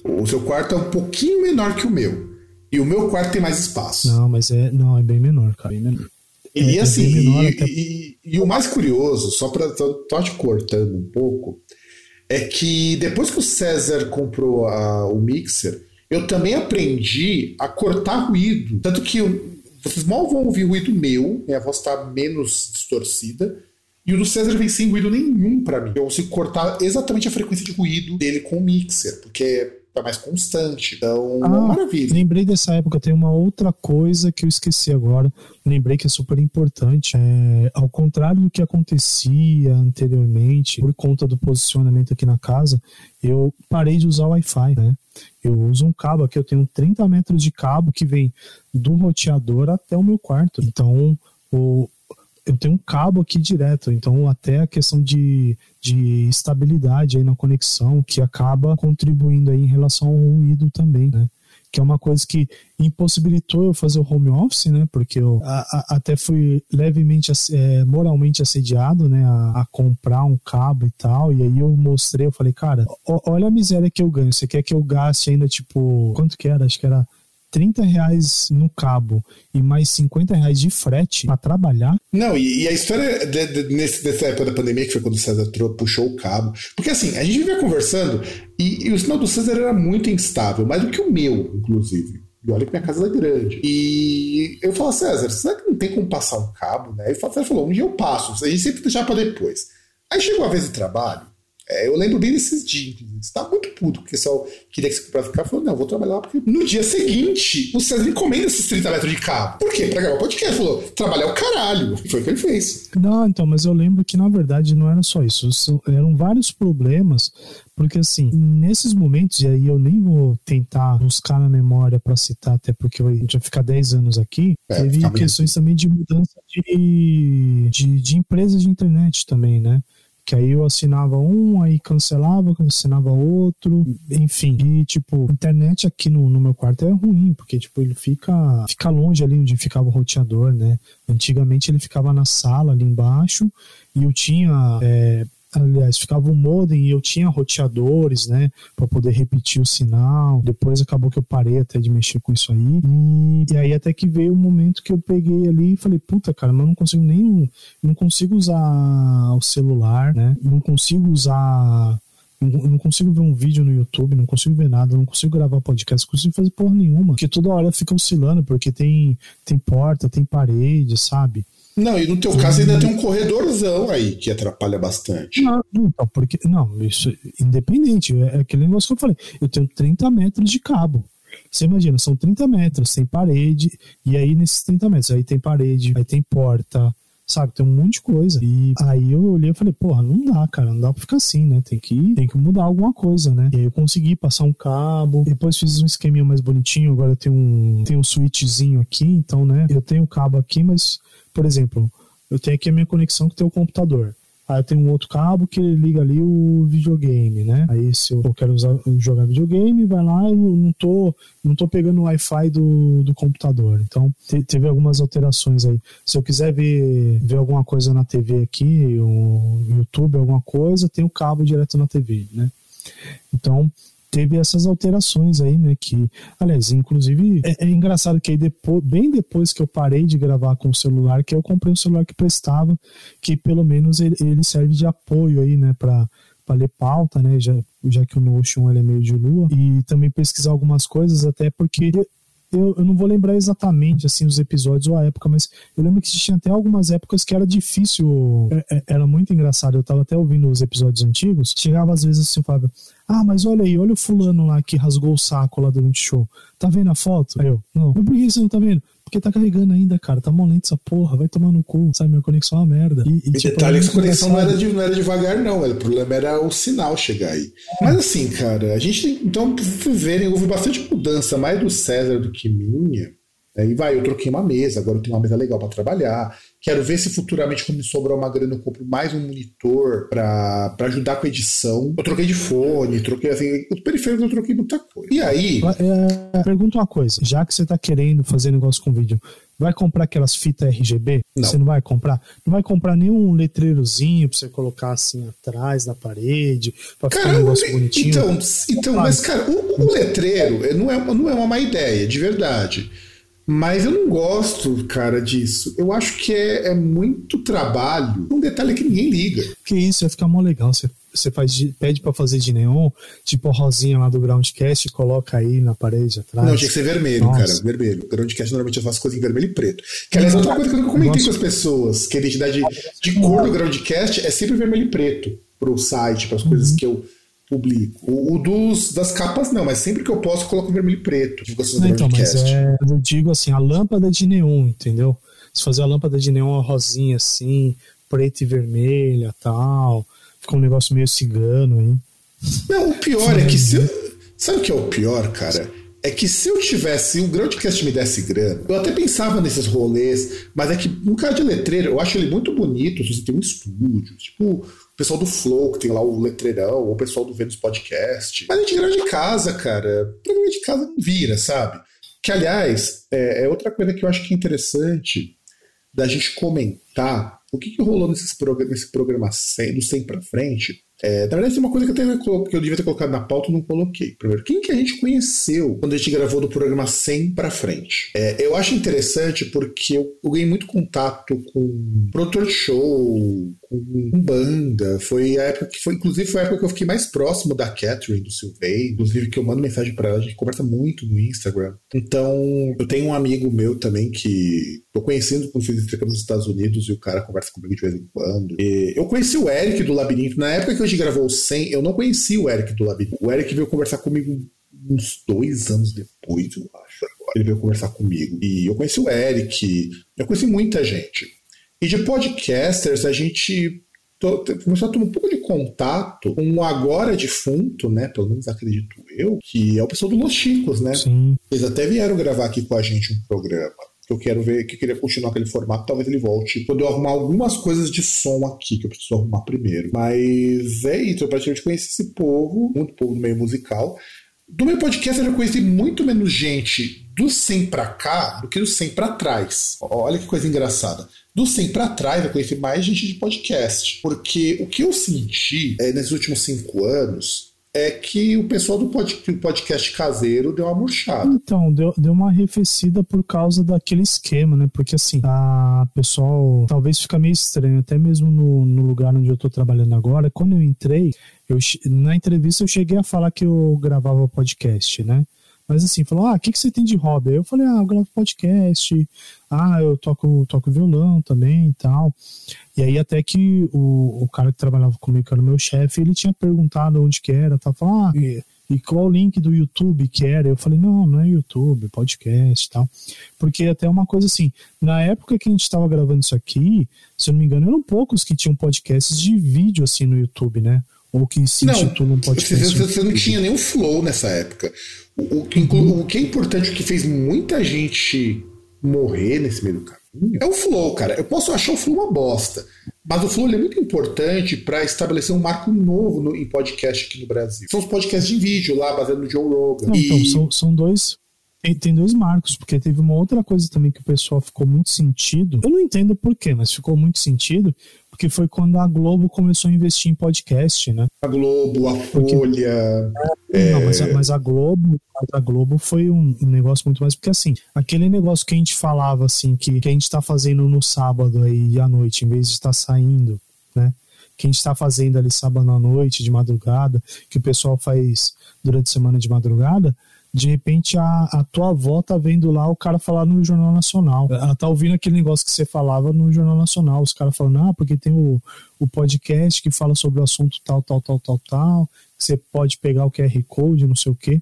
O seu quarto é um pouquinho menor que o meu. E o meu quarto tem mais espaço. Não, mas é. Não, é bem menor, cara. Bem menor. E, é, assim, é e, até... e, e, o mais curioso, só para tô te cortando um pouco, é que depois que o César comprou a, o mixer, eu também aprendi a cortar ruído. Tanto que eu, vocês mal vão ouvir ruído meu, minha voz está menos distorcida. E o do César vem sem ruído nenhum para mim. Eu consigo cortar exatamente a frequência de ruído dele com o mixer, porque tá mais constante. Então, ah, maravilha. Lembrei dessa época, tem uma outra coisa que eu esqueci agora. Lembrei que é super importante. É, ao contrário do que acontecia anteriormente, por conta do posicionamento aqui na casa, eu parei de usar o Wi-Fi, né? Eu uso um cabo aqui, eu tenho 30 metros de cabo que vem do roteador até o meu quarto. Então, o, eu tenho um cabo aqui direto, então até a questão de, de estabilidade aí na conexão que acaba contribuindo aí em relação ao ruído também, né? Que é uma coisa que impossibilitou eu fazer o home office, né? Porque eu a, a, até fui levemente é, moralmente assediado, né? A, a, comprar um cabo e tal. E aí eu mostrei, eu falei, cara, olha a miséria que eu ganho. Você quer que eu gaste ainda, tipo, quanto que era? Acho que era 30 reais no cabo e mais 50 reais de frete para trabalhar. Não, e, e a história de, de, nesse, dessa época da pandemia, que foi quando o César puxou o cabo. Porque assim, a gente vivia conversando e, e o sinal do César era muito instável, mais do que o meu, inclusive. E olha que minha casa é grande. E eu falo, César, será que não tem como passar um cabo, né? E o César falou, um dia eu passo, a gente sempre deixar para depois. Aí chegou a vez de trabalho, é, eu lembro bem desses dias. Você tá muito puto, porque só queria que você comprasse o carro. Falou, não, vou trabalhar lá, porque no dia seguinte, o César encomenda esses 30 metros de cabo. Por quê? Pra gravar o podcast. Falou, trabalhar o caralho. Foi o que ele fez. Não, então, mas eu lembro que, na verdade, não era só isso. Eram vários problemas, porque, assim, nesses momentos, e aí eu nem vou tentar buscar na memória para citar, até porque a gente vai ficar 10 anos aqui, é, teve questões também de mudança de, de, de empresas de internet também, né? Que aí eu assinava um, aí cancelava, assinava outro, enfim. E, tipo, internet aqui no, no meu quarto é ruim, porque, tipo, ele fica, fica longe ali onde ficava o roteador, né? Antigamente ele ficava na sala ali embaixo e eu tinha é, aliás, ficava o modem e eu tinha roteadores, né, para poder repetir o sinal. Depois acabou que eu parei até de mexer com isso aí. E, e aí até que veio o um momento que eu peguei ali e falei, puta, cara, mas eu não consigo nem não consigo usar o celular, né? Não consigo usar eu não consigo ver um vídeo no YouTube, não consigo ver nada, não consigo gravar podcast, não consigo fazer porra nenhuma. Porque toda hora fica oscilando, porque tem, tem porta, tem parede, sabe? Não, e no teu caso ainda tem um corredorzão aí que atrapalha bastante. Não, então, porque. Não, isso independente. É, é aquele negócio que eu falei. Eu tenho 30 metros de cabo. Você imagina, são 30 metros, tem parede, e aí nesses 30 metros, aí tem parede, aí tem porta, sabe? Tem um monte de coisa. E aí eu olhei e falei, porra, não dá, cara, não dá pra ficar assim, né? Tem que, tem que mudar alguma coisa, né? E aí eu consegui passar um cabo, depois fiz um esqueminha mais bonitinho, agora tenho um, tenho um switchzinho aqui, então, né? Eu tenho o cabo aqui, mas por exemplo, eu tenho aqui a minha conexão que tem o computador. Aí eu tenho um outro cabo que liga ali o videogame, né? Aí se eu quero usar, jogar videogame, vai lá, eu não tô, não tô pegando o Wi-Fi do, do computador. Então te, teve algumas alterações aí. Se eu quiser ver, ver alguma coisa na TV aqui, o YouTube, alguma coisa, tem o cabo direto na TV, né? Então teve essas alterações aí, né? Que, aliás, inclusive é, é, engraçado que aí depois, bem depois que eu parei de gravar com o celular, que eu comprei um celular que prestava, que pelo menos ele, ele serve de apoio aí, né? Para para ler pauta, né? Já, já que o Notion ele é meio de lua e também pesquisar algumas coisas, até porque eu, eu não vou lembrar exatamente assim os episódios ou a época, mas eu lembro que tinha até algumas épocas que era difícil, é, é, era muito engraçado. Eu tava até ouvindo os episódios antigos, chegava às vezes assim, falava, ah, mas olha aí, olha o fulano lá que rasgou o saco lá durante o show. Tá vendo a foto? Aí eu, não. Mas por que você não tá vendo? Porque tá carregando ainda, cara. Tá mó lento essa porra. Vai tomar no cu. Sabe, minha conexão é uma merda. E, e, e tipo, detalhe que essa conexão não era, de, não era devagar, não. O problema era o sinal chegar aí. É. Mas assim, cara, a gente tem. Então, verem, houve bastante mudança, mais do César do que minha. Aí vai, eu troquei uma mesa, agora eu tenho uma mesa legal para trabalhar. Quero ver se futuramente, quando me sobrar uma grana, eu compro mais um monitor para ajudar com a edição. Eu troquei de fone, troquei assim, os periféricos eu troquei muita coisa. E aí. É, pergunta uma coisa: já que você tá querendo fazer negócio com vídeo, vai comprar aquelas fitas RGB? Não. Você não vai comprar? Não vai comprar nenhum letreirozinho pra você colocar assim atrás na parede, pra cara, ficar um negócio bonitinho? Então, então mas, cara, o, o letreiro não é, não é uma má ideia, de verdade. Mas eu não gosto, cara, disso. Eu acho que é, é muito trabalho. Um detalhe que ninguém liga. Que isso, vai ficar mó legal. Você, você faz de, pede para fazer de neon, tipo a rosinha lá do Groundcast, coloca aí na parede atrás. Não, tinha que ser vermelho, Nossa. cara. Vermelho. Groundcast normalmente eu faço coisa em vermelho e preto. Que aliás, outra coisa que eu comentei Nossa. com as pessoas, que a identidade de cor do Groundcast é sempre vermelho e preto pro site, para as coisas uhum. que eu publico. O, o, dos, das capas não, mas sempre que eu posso, eu coloco vermelho e preto. Não, então, mas é, eu digo assim, a lâmpada de neon, entendeu? Se fazer a lâmpada de neon rosinha assim, preta e vermelha tal, fica um negócio meio cigano aí. Não, o pior é que se eu, Sabe o que é o pior, cara? É que se eu tivesse, o Groundcast me desse grana, eu até pensava nesses rolês, mas é que no caso de letreiro, eu acho ele muito bonito, você tem um estúdio, tipo o pessoal do Flow, que tem lá o letreirão, ou o pessoal do Vênus Podcast. Mas a gente grava de casa, cara. Programa de casa não vira, sabe? Que, aliás, é, é, outra coisa que eu acho que é interessante da gente comentar o que, que rolou nesses prog nesse programa do 100 pra frente é, na verdade, tem uma coisa que eu, que eu devia ter colocado na pauta e não coloquei. Primeiro, quem que a gente conheceu quando a gente gravou do programa 100 pra frente? É, eu acho interessante porque eu, eu, ganhei muito contato com produtor de show, com, banda. Foi a época que foi, inclusive, foi a época que eu fiquei mais próximo da Catherine, do Sylvie. Inclusive, que eu mando mensagem para ela, a gente conversa muito no Instagram. Então, eu tenho um amigo meu também que tô conhecendo fiz intercâmbio nos Estados Unidos e o cara conversa comigo de vez em quando. E eu conheci o Eric do Labirinto. Na época que a gente gravou o 100, eu não conhecia o Eric do Labirinto. O Eric veio conversar comigo uns dois anos depois, eu acho. Ele veio conversar comigo. E eu conheci o Eric, eu conheci muita gente. E de podcasters, a gente começou a ter um pouco de contato com o agora defunto, né? Pelo menos acredito eu, que é o pessoal do Los Chicos, né? Sim. Eles até vieram gravar aqui com a gente um programa eu quero ver, que queria continuar aquele formato, talvez ele volte. Quando eu arrumar algumas coisas de som aqui, que eu preciso arrumar primeiro. Mas é isso, eu praticamente conheci esse povo, muito povo do meio musical. Do meu podcast eu já conheci muito menos gente do 100 pra cá do que do 100 pra trás. Olha que coisa engraçada. Do 100 pra trás eu conheci mais gente de podcast. Porque o que eu senti é, nesses últimos cinco anos é que o pessoal do podcast caseiro deu uma murchada. Então, deu, deu uma arrefecida por causa daquele esquema, né? Porque assim, a pessoal talvez fica meio estranho, até mesmo no, no lugar onde eu tô trabalhando agora. Quando eu entrei, eu, na entrevista eu cheguei a falar que eu gravava podcast, né? Mas assim, falou: ah, o que, que você tem de hobby? Eu falei: ah, eu gravo podcast, ah, eu toco, toco violão também e tal. E aí até que o, o cara que trabalhava comigo, que era o meu chefe, ele tinha perguntado onde que era, tá? Falou, ah, e, e qual o link do YouTube que era? Eu falei, não, não é YouTube, podcast e tal. Porque até uma coisa assim, na época que a gente estava gravando isso aqui, se eu não me engano, eram poucos que tinham podcasts de vídeo assim no YouTube, né? Ou que se não, intitulam podcast. Você, você não tinha nenhum flow nessa época. O, o, uhum. o que é importante, o que fez muita gente morrer nesse meio do caminho, é o flow, cara. Eu posso achar o flow uma bosta, mas o flow é muito importante para estabelecer um marco novo no, em podcast aqui no Brasil. São os podcasts de vídeo lá, baseado no Joe Rogan. Não, e... Então, são, são dois tem, tem, dois marcos, porque teve uma outra coisa também que o pessoal ficou muito sentido. Eu não entendo porquê, mas ficou muito sentido, porque foi quando a Globo começou a investir em podcast, né? A Globo, a porque, Folha. É, não, mas, a, mas a Globo, a Globo foi um, um, negócio muito mais, porque assim, aquele negócio que a gente falava assim, que, que a gente tá fazendo no sábado aí à noite, em vez de estar tá saindo, né? Que a gente tá fazendo ali sábado à noite, de madrugada, que o pessoal faz durante a semana de madrugada, de repente a, a tua avó tá vendo lá o cara falar no Jornal Nacional. Ela tá ouvindo aquele negócio que você falava no Jornal Nacional. Os caras falando, ah, porque tem o, o podcast que fala sobre o assunto tal, tal, tal, tal, tal. Você pode pegar o QR Code, não sei o quê.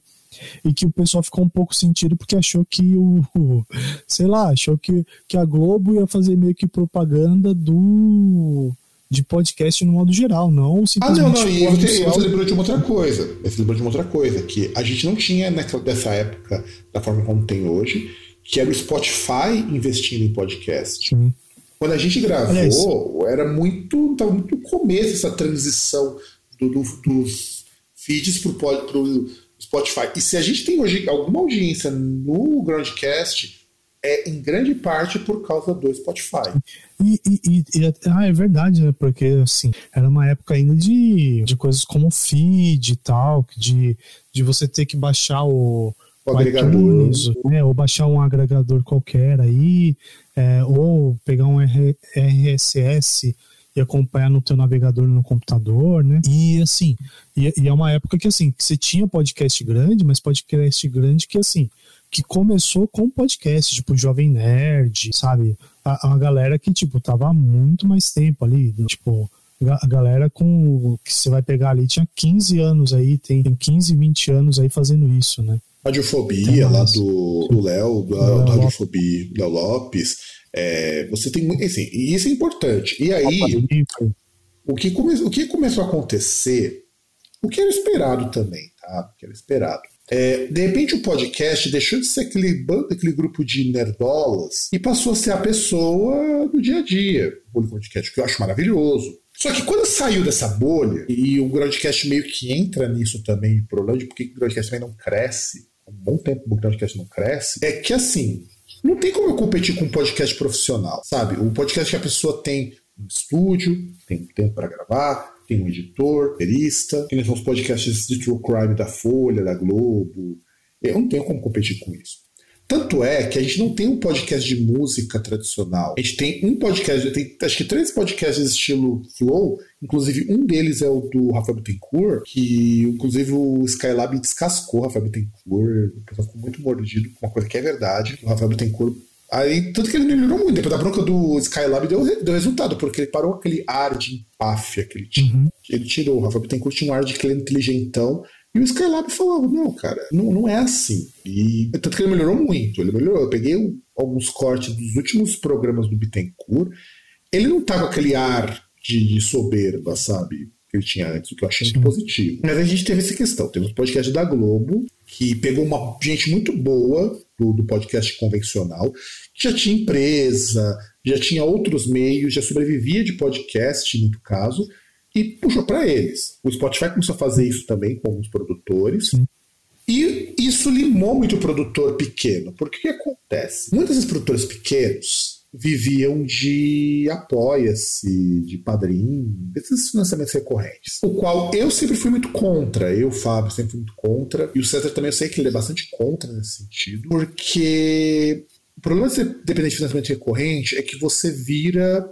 E que o pessoal ficou um pouco sentido porque achou que o, o sei lá, achou que, que a Globo ia fazer meio que propaganda do de podcast no modo geral, não simplesmente. Ah, não, não, e você, você lembrou de uma outra coisa. Você lembrou de uma outra coisa, que a gente não tinha naquela, dessa época, da forma como tem hoje, que era o Spotify investindo em podcast. Sim. Quando a gente gravou, era muito. Estava muito no começo essa transição do, do, dos feeds para o Spotify. E se a gente tem hoje alguma audiência no Groundcast é em grande parte por causa do Spotify. E, e, e, e, ah, é verdade, né? Porque assim, era uma época ainda de, de coisas como feed e tal, de, de você ter que baixar o, o agregador. iTunes, né? Ou baixar um agregador qualquer aí, é, ou pegar um RSS e acompanhar no teu navegador no computador, né? E assim, e, e é uma época que assim, que você tinha podcast grande, mas podcast grande que assim, que começou com podcast, tipo Jovem Nerd, sabe? A, a galera que, tipo, tava há muito mais tempo ali, tipo, a galera com que você vai pegar ali tinha 15 anos aí, tem, tem 15, 20 anos aí fazendo isso, né? Radiofobia, lá do Léo, do, Radiofobia, Léo Lopes. É, você tem muito. Assim, e isso é importante. E aí, o que, come, o que começou a acontecer, o que era esperado também, tá? O que era esperado. É, de repente o podcast deixou de ser aquele bando, aquele grupo de nerdolas e passou a ser a pessoa do dia a dia, o podcast, que eu acho maravilhoso. Só que quando saiu dessa bolha, e o Groundcast meio que entra nisso também, o problema de por que o Groundcast também não cresce, há um bom tempo o Groundcast não cresce, é que assim, não tem como eu competir com um podcast profissional, sabe? O podcast que a pessoa tem um estúdio, tem tempo para gravar, tem um editor, perista, tem os podcasts de true crime da Folha, da Globo. Eu não tenho como competir com isso. Tanto é que a gente não tem um podcast de música tradicional. A gente tem um podcast, tem acho que três podcasts estilo Flow, inclusive um deles é o do Rafael Bittencourt, que inclusive o Skylab descascou o Rafael Bittencourt, o pessoal ficou muito mordido, uma coisa que é verdade. O Rafael Bittencourt Aí, tanto que ele melhorou muito. Depois da bronca do Skylab deu, deu resultado, porque ele parou aquele ar de empáfia que ele tinha. Uhum. Ele tirou. O Rafael Bittencourt tinha um ar de que ele é inteligentão. E o Skylab falava, não, cara, não, não é assim. E tanto que ele melhorou muito. Ele melhorou. Eu peguei alguns cortes dos últimos programas do Bittencourt. Ele não tá com aquele ar de, soberba, sabe? Que ele tinha antes, o que eu achei Sim. muito positivo. Mas a gente teve essa questão. Temos um podcast da Globo, que pegou uma gente muito boa do, do podcast convencional, já tinha empresa, já tinha outros meios, já sobrevivia de podcast, em muito caso, e puxou para eles. O Spotify começou a fazer isso também com alguns produtores. Sim. E isso limou muito o produtor pequeno. Porque o que acontece? Muitos desses produtores pequenos viviam de apoia-se, de padrinho, desses financiamentos recorrentes. O qual eu sempre fui muito contra. Eu, Fábio, sempre fui muito contra. E o César também eu sei que ele é bastante contra nesse sentido. Porque o problema de ser dependente de financiamento recorrente é que você vira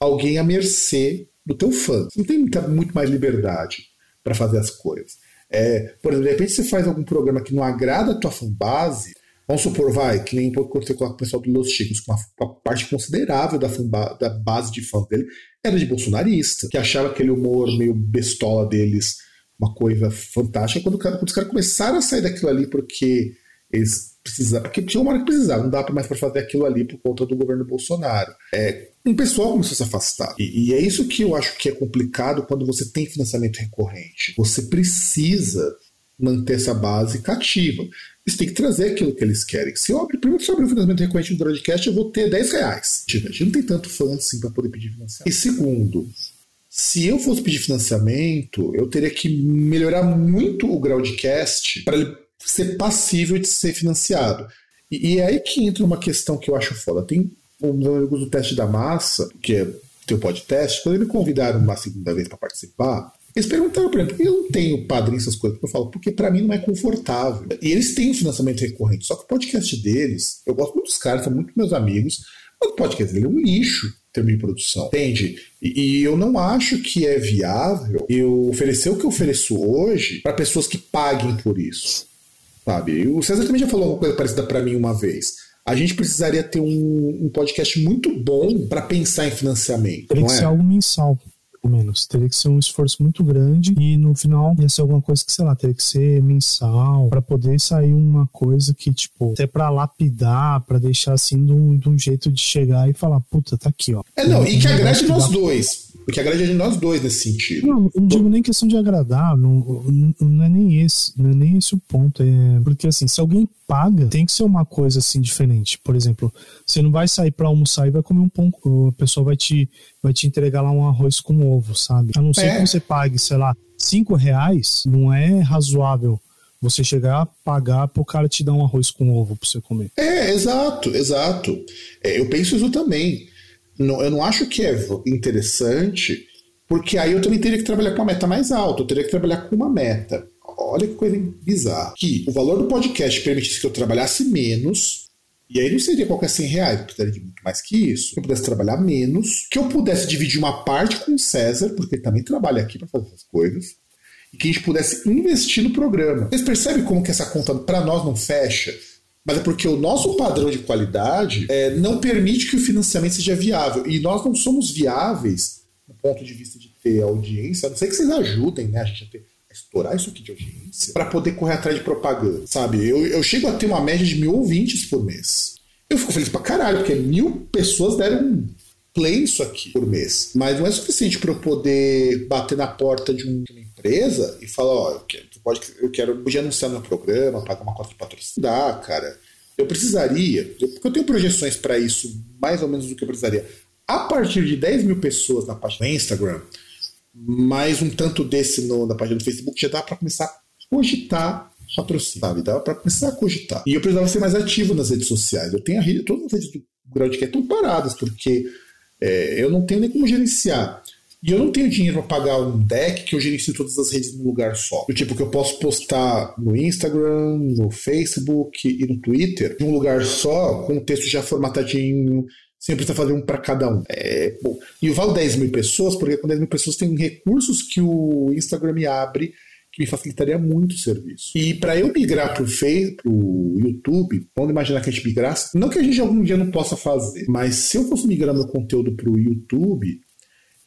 alguém à mercê do teu fã. Você não tem muita, muito mais liberdade para fazer as coisas. É, por exemplo, de repente você faz algum programa que não agrada a tua fanbase, vamos supor, vai, que nem quando você coloca o pessoal do Los Chicos, uma, uma parte considerável da, fanba, da base de fãs dele era de bolsonarista, que achava aquele humor meio bestola deles uma coisa fantástica. Quando, quando os caras começaram a sair daquilo ali porque eles precisar, porque tinha uma hora que precisava, não dá mais para fazer aquilo ali por conta do governo Bolsonaro. É, um pessoal começou a se afastar. E, e, é isso que eu acho que é complicado quando você tem financiamento recorrente. Você precisa manter essa base cativa. Você tem que trazer aquilo que eles querem. Se eu abrir, primeiro se eu abrir um financiamento recorrente no broadcast, eu vou ter 10 reais. A gente não tem tanto fã assim para poder pedir financiamento. E segundo, se eu fosse pedir financiamento, eu teria que melhorar muito o grau de cast para ele ser passível de ser financiado. E, e, é aí que entra uma questão que eu acho foda. Tem um dos amigos do teste da massa, que é teu podcast, quando eles me convidaram uma segunda vez para participar, eles perguntaram para mim, por que eu não tenho padrinho, essas coisas? Eu falo, porque para mim não é confortável. E eles têm um financiamento recorrente, só que o podcast deles, eu gosto muito dos caras, são muito meus amigos, mas o podcast dele é um lixo em termos de produção, entende? E, e, eu não acho que é viável eu oferecer o que eu ofereço hoje para pessoas que paguem por isso sabe? O César também já falou uma coisa parecida para mim uma vez. A gente precisaria ter um, um podcast muito bom para pensar em financiamento. Teria que é? ser algo mensal, pelo menos. Teria que ser um esforço muito grande e no final ia ser alguma coisa que, sei lá, teria que ser mensal para poder sair uma coisa que, tipo, até para lapidar, para deixar assim de um, de um, jeito de chegar e falar, puta, tá aqui, ó. É, não, e que agrade nós dois. Porque agrade nós dois nesse sentido. Não, não digo nem questão de agradar, não, não é nem esse, não é nem esse o ponto. É porque assim, se alguém paga, tem que ser uma coisa assim diferente. Por exemplo, você não vai sair para almoçar e vai comer um pão, o pessoal vai te, vai te entregar lá um arroz com ovo, sabe? A não ser é. que você pague, sei lá, cinco reais, não é razoável você chegar, pagar pro cara te dar um arroz com ovo pra você comer. É, exato, exato. É, eu penso isso também. Não, eu não acho que é interessante, porque aí eu também teria que trabalhar com uma meta mais alta, eu teria que trabalhar com uma meta. Olha que coisa bizarra. Que o valor do podcast permitisse que eu trabalhasse menos, e aí não seria qualquer 100 reais, eu precisaria de muito mais que isso. Que eu pudesse trabalhar menos, que eu pudesse dividir uma parte com o César, porque ele também trabalha aqui para fazer essas coisas, e que a gente pudesse investir no programa. Vocês percebem como que essa conta para nós não fecha? Mas é porque o nosso padrão de qualidade é, não permite que o financiamento seja viável. E nós não somos viáveis do ponto de vista de ter audiência, a não sei que vocês ajudem, né, a gente a, ter, estourar isso aqui de audiência, para poder correr atrás de propaganda, sabe? Eu, eu chego a ter uma média de mil ouvintes por mês. Eu fico feliz pra caralho, porque mil pessoas deram play isso aqui por mês. Mas não é suficiente para eu poder bater na porta de, um, de uma empresa e falar, ó, eu quero, pode, eu quero podia anunciar meu programa, pagar uma cota de patrocínio. Dá, cara. Eu precisaria, porque eu tenho projeções para isso, mais ou menos do que eu precisaria. A partir de 10 mil pessoas na página do Instagram, mais um tanto desse no, na página do Facebook, já dá para começar a cogitar patrocínio, sabe? Dá para começar a cogitar. E eu precisava ser mais ativo nas redes sociais. Eu tenho a rede, todas as redes do Groundcast estão paradas, porque é, eu não tenho nem como gerenciar. E eu não tenho dinheiro para pagar um deck que eu gerencie todas as redes num lugar só. Do tipo que eu posso postar no Instagram, no Facebook e no Twitter, de um lugar só, com o texto já formatadinho, sem precisar fazer um para cada um. É, bom, e eu valo 10 mil pessoas, porque com 10 mil pessoas tem recursos que o Instagram me abre que me facilitaria muito o serviço. E para eu migrar para o YouTube, vamos imaginar que a gente migrasse, não que a gente algum dia não possa fazer, mas se eu fosse migrar meu conteúdo para o YouTube,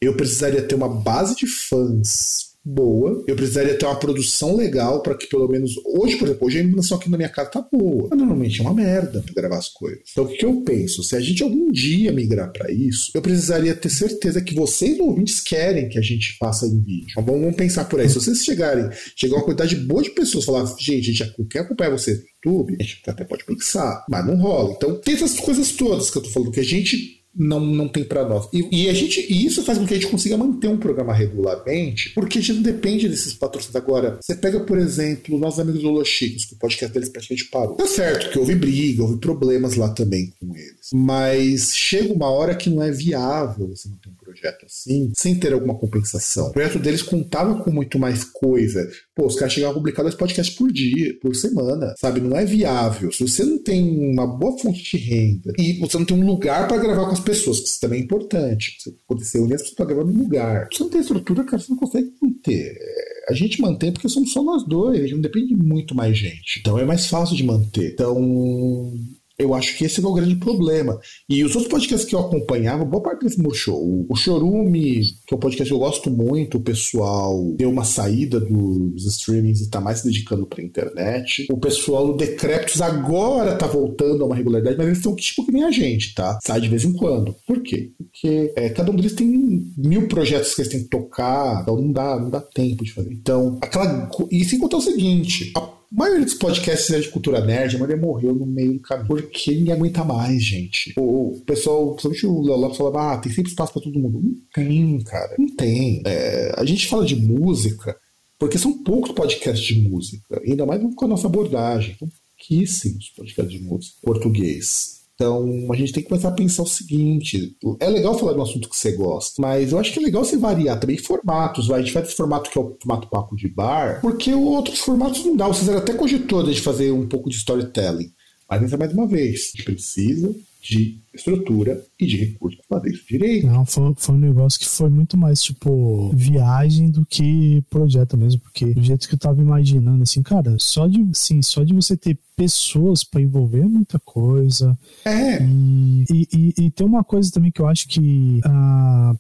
eu precisaria ter uma base de fãs boa. Eu precisaria ter uma produção legal para que pelo menos hoje, por exemplo, hoje a iluminação aqui na minha casa tá boa. Mas normalmente é uma merda para gravar as coisas. Então o que, que eu penso? Se a gente algum dia migrar para isso, eu precisaria ter certeza que vocês ouvintes querem que a gente faça em vídeo. Então, vamos pensar por aí. Se vocês chegarem, chegar uma quantidade boa de pessoas falar, gente, a gente quer acompanhar vocês no YouTube, a gente até pode pensar, mas não rola. Então tem essas coisas todas que eu tô falando que a gente não, não tem para nós. E, e, a gente, e isso faz com que a gente consiga manter um programa regularmente, porque a gente não depende desses patrocínios. Agora, você pega, por exemplo, nossos amigos do Chicos, que o podcast deles praticamente parou. Tá certo que houve briga, houve problemas lá também com eles. Mas chega uma hora que não é viável você manter um projeto assim, sem ter alguma compensação. O projeto deles contava com muito mais coisa. Pô, os caras chegavam a publicar dois podcasts por dia, por semana, sabe? Não é viável. Se você não tem uma boa fonte de renda e você não tem um lugar para gravar com as pessoas, que isso também é importante. Você ser unir as pessoas gravar no lugar. Se você não tem estrutura, cara, você não consegue manter. A gente mantém porque somos só nós dois, a gente não depende de muito mais gente. Então é mais fácil de manter. Então, eu acho que esse é o grande problema. E os outros podcasts que eu acompanhava, boa parte deles murchou. O Chorume, que é um podcast que eu gosto muito, o pessoal deu uma saída dos streamings e está mais se dedicando para a internet. O pessoal do Decreptus agora está voltando a uma regularidade, mas eles estão tipo que nem a gente, tá? Sai de vez em quando. Por quê? Porque é, cada um deles tem mil projetos que eles têm que tocar, então não dá, não dá tempo de fazer. Então, aquela. E sem contar o seguinte, a maioria dos podcasts é de cultura nerd, a maioria morreu no meio do caminho. Porque ninguém aguenta mais, gente. O, o pessoal, principalmente o Léo falava, ah, tem sempre espaço pra todo mundo. Não tem, cara. Não tem. É, a gente fala de música porque são poucos podcasts de música. Ainda mais com a nossa abordagem. São pouquíssimos podcasts de música português. Então, a gente tem que começar a pensar o seguinte: é legal falar de um assunto que você gosta, mas eu acho que é legal você variar também formatos. A gente faz esse formato que é o formato papo de bar, porque outros formatos não dá. Vocês até cogitou de fazer um pouco de storytelling. Mas, mais uma vez, a gente precisa de estrutura e de recursos para fazer isso direito. Não, foi, foi um negócio que foi muito mais, tipo, viagem do que projeto mesmo, porque do jeito que eu tava imaginando, assim, cara, só de, assim, só de você ter pessoas para envolver é muita coisa. É. E, e, e, tem uma coisa também que eu acho que ah,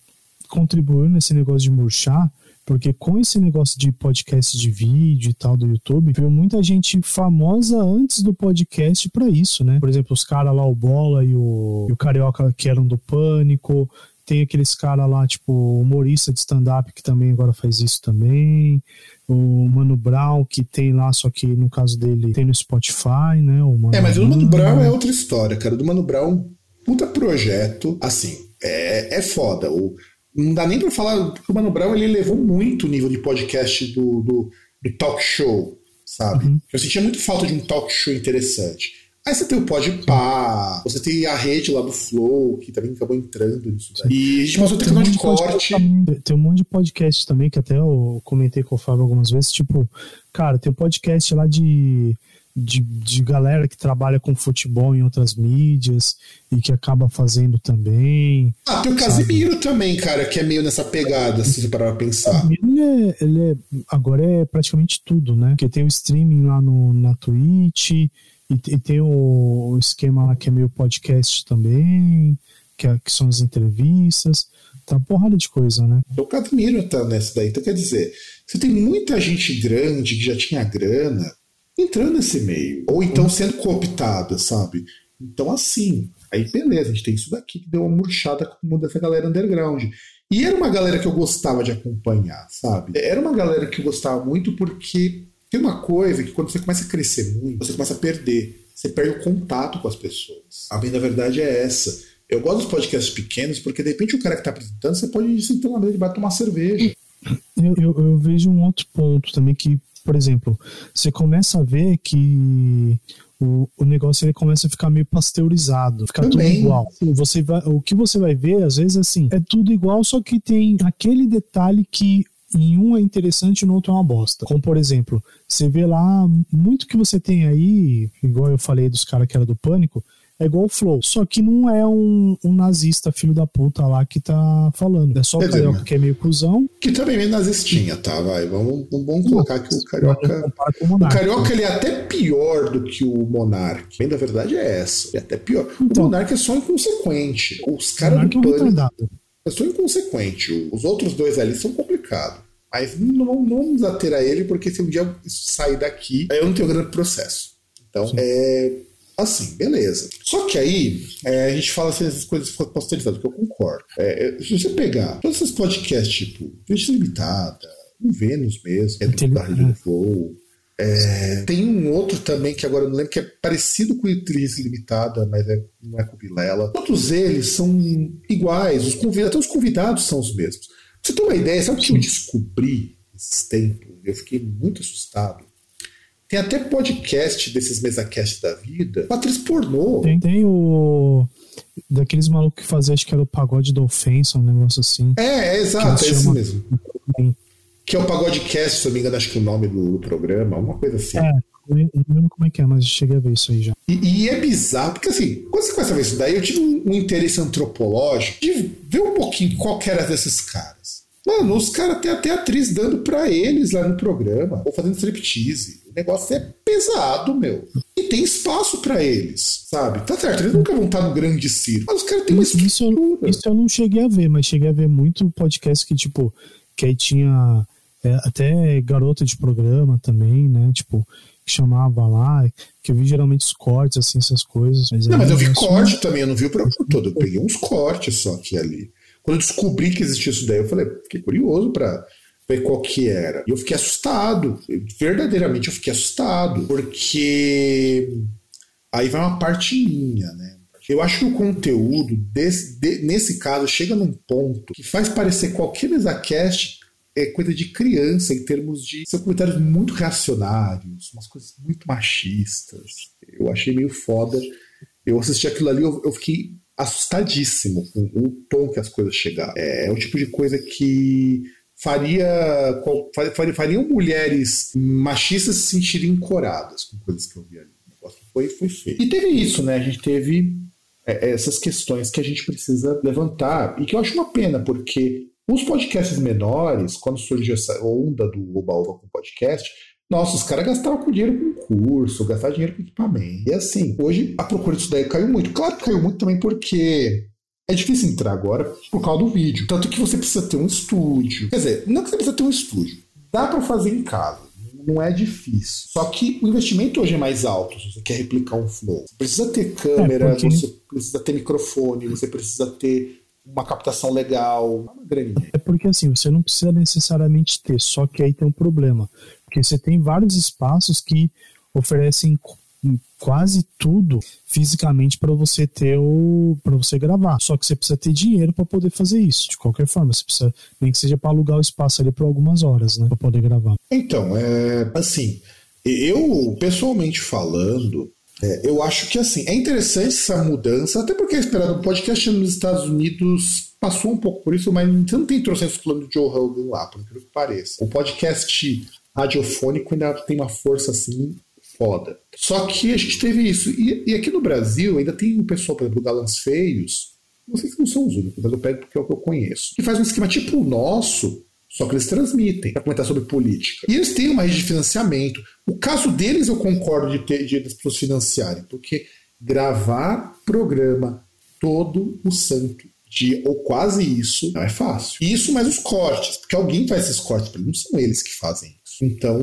contribuiu nesse negócio de murchar, porque com esse negócio de podcast de vídeo e tal do YouTube, veio muita gente famosa antes do podcast para isso, né? Por exemplo, os caras lá, o Bola e o, e o Carioca, que eram do Pânico. Tem aqueles caras lá, tipo, humorista de stand-up que também agora faz isso também. O Mano Brown, que tem lá, só que no caso dele tem no Spotify, né? O Mano é, mas o Mano Brown é outra história, cara. Do Mano Brown, puta projeto. Assim, é, é foda. O, não dá nem para falar, porque o Mano Brown ele levou muito o nível de podcast do, do, do talk show, sabe? Uhum. Eu sentia muito falta de um talk show interessante. Aí você tem o Podpah, você tem a rede lá do Flow, que também acabou entrando nisso daí. E a gente passou tem um de corte. Tem um monte de podcast também, que até eu comentei com o Fábio algumas vezes, tipo, cara, tem um podcast lá de de, de galera que trabalha com futebol em outras mídias e que acaba fazendo também. Ah, tem o Casimiro sabe? também, cara, que é meio nessa pegada, se você parar pra pensar. Ele é, ele é, agora é praticamente tudo, né? Porque tem o streaming lá no, na Twitch e, e tem o, o esquema lá que é meio podcast também. que, é, que são as entrevistas, tá uma porrada de coisa, né? O Casimiro tá nessa daí. Então, quer dizer, você tem muita gente grande que já tinha grana entrando nesse meio. Ou então sendo cooptada, sabe? Então, assim, aí beleza, a gente tem isso daqui que deu uma murchada com dessa galera underground. E era uma galera que eu gostava de acompanhar, sabe? Era uma galera que eu gostava muito porque tem uma coisa que quando você começa a crescer muito, você começa a perder. Você perde o contato com as pessoas. A bem da verdade é essa. Eu gosto dos podcasts pequenos porque de repente o cara que está apresentando, você pode sentar na mesa e vai tomar cerveja. Eu, eu, eu, vejo um outro ponto também que, por exemplo, você começa a ver que o, o negócio ele começa a ficar meio pasteurizado, ficar tudo igual. Você vai, o que você vai ver, às vezes, assim, é tudo igual, só que tem aquele detalhe que em um é interessante e no outro é uma bosta. Como, por exemplo, você vê lá, muito que você tem aí, igual eu falei dos caras que era do Pânico, é igual o Flow. Só que não é um, um nazista filho da puta lá que tá falando. É só o Carioca que é meio cuzão. Que também é meio nazistinha, tá? Vai, vamos, vamos colocar que o Carioca... O, o Carioca, ele é até pior do que o Monark. Bem, da verdade é essa. Ele é até pior. Então, o Monark é só inconsequente. Os caras do é Pânico... É só inconsequente. Os outros dois ali são complicados. Mas não, não vamos ater a ele, porque se um dia sair daqui, aí eu não tenho grande processo. Então, Sim. é Assim, beleza. Só que aí é, a gente fala assim, essas coisas posterizadas, que eu concordo. É, é, se você pegar todos esses podcasts, tipo, Gente Limitada, o Vênus mesmo, é do do Flow. É, tem um outro também que agora eu não lembro, que é parecido com o Inteligência Limitada, mas é, não é com o Vilela. Todos eles são iguais, os convidados, até os convidados são os mesmos. Pra você ter uma ideia, sabe o que eu descobri esses tempos? Eu fiquei muito assustado tem até podcast desses mesacasts da vida, atriz pornô. Tem, tem o. Daqueles malucos que faziam, acho que era o pagode da ofensa, um negócio assim. É, é exato, é esse mesmo. Que é o Pagodecast, se eu não me engano, acho que é o nome do, do programa, uma coisa assim. É, não lembro como é que é, mas cheguei a ver isso aí já. E, e, é bizarro, porque assim, quando você começa a ver isso daí, eu tive um, um interesse antropológico de ver um pouquinho qual era desses caras. Mano, os caras têm até atriz dando pra eles lá no programa, ou fazendo striptease. O negócio é pesado, meu. E tem espaço para eles, sabe? Tá certo, eles nunca vão estar no grande circo. Mas os caras têm uma isso, isso, eu, isso eu não cheguei a ver, mas cheguei a ver muito podcast que, tipo, que aí tinha é, até garota de programa também, né? Tipo, que chamava lá, que eu vi geralmente os cortes, assim, essas coisas. Mas não, mas eu vi corte também, eu não vi o programa todo. Eu peguei uns cortes só aqui ali. Quando eu descobri que existia isso daí, eu falei, fiquei curioso para ver qual que era. E eu fiquei assustado. Verdadeiramente eu fiquei assustado. Porque aí vai uma parte minha, né? Eu acho que o conteúdo, desse, de, nesse caso, chega num ponto que faz parecer qualquer MesaCast é coisa de criança em termos de. São comentários muito reacionários, umas coisas muito machistas. Eu achei meio foda. Eu assisti aquilo ali, eu, eu fiquei assustadíssimo com o tom que as coisas chegaram. É, é o tipo de coisa que faria, faria fariam mulheres machistas se sentirem encoradas com coisas que eu vi ali. O negócio foi, foi feio. E teve isso, né? A gente teve é, essas questões que a gente precisa levantar e que eu acho uma pena, porque os podcasts menores, quando surgiu essa onda do Oba Oba com podcast, nossa, os caras gastavam com dinheiro com curso, gastavam dinheiro com equipamento. E assim, hoje a procura disso daí caiu muito. Claro que caiu muito também porque é difícil entrar agora por causa do vídeo. Tanto que você precisa ter um estúdio. Quer dizer, não que você precisa ter um estúdio. Dá para fazer em casa. Não é difícil. Só que o investimento hoje é mais alto se você quer replicar um flow. Você precisa ter câmera, é porque... você precisa ter microfone, você precisa ter uma captação legal, uma É porque assim, você não precisa necessariamente ter, só que aí tem um problema. Porque você tem vários espaços que oferecem quase tudo fisicamente para você ter o para você gravar. Só que você precisa ter dinheiro para poder fazer isso. De qualquer forma, você precisa nem que seja para alugar o espaço ali por algumas horas, né, para poder gravar. Então, é assim, eu pessoalmente falando, é, eu acho que assim, é interessante essa mudança, até porque é esperado o podcast nos Estados Unidos passou um pouco por isso, mas você não tem trocentos plano de Joe Rogan lá, por incrível que pareça. O podcast radiofônico ainda tem uma força assim foda. Só que a gente teve isso. E, e aqui no Brasil ainda tem um pessoal, por exemplo, Galãs Feios, se não são os únicos, mas eu pego porque é o que eu conheço, que faz um esquema tipo o nosso, só que eles transmitem para comentar sobre política. E eles têm uma rede de financiamento. O caso deles eu concordo de ter de as pessoas financiarem, porque gravar programa todo o santo dia, ou quase isso, não é fácil. Isso mais os cortes, porque alguém faz esses cortes para não são eles que fazem. Então,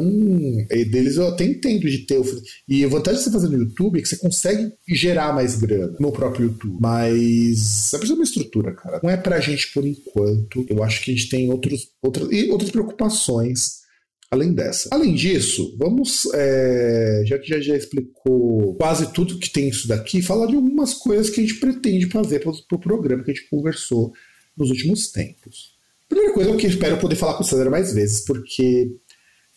deles eu até entendo de ter. E a vantagem de você fazer no YouTube é que você consegue gerar mais grana no próprio YouTube. Mas é preciso uma estrutura, cara. Não é pra gente por enquanto. Eu acho que a gente tem outros, outras, e outras preocupações além dessa. Além disso, vamos, é, já que já, já explicou quase tudo que tem isso daqui, falar de algumas coisas que a gente pretende fazer para o pro programa que a gente conversou nos últimos tempos. Primeira coisa, eu que espero poder falar com o César mais vezes, porque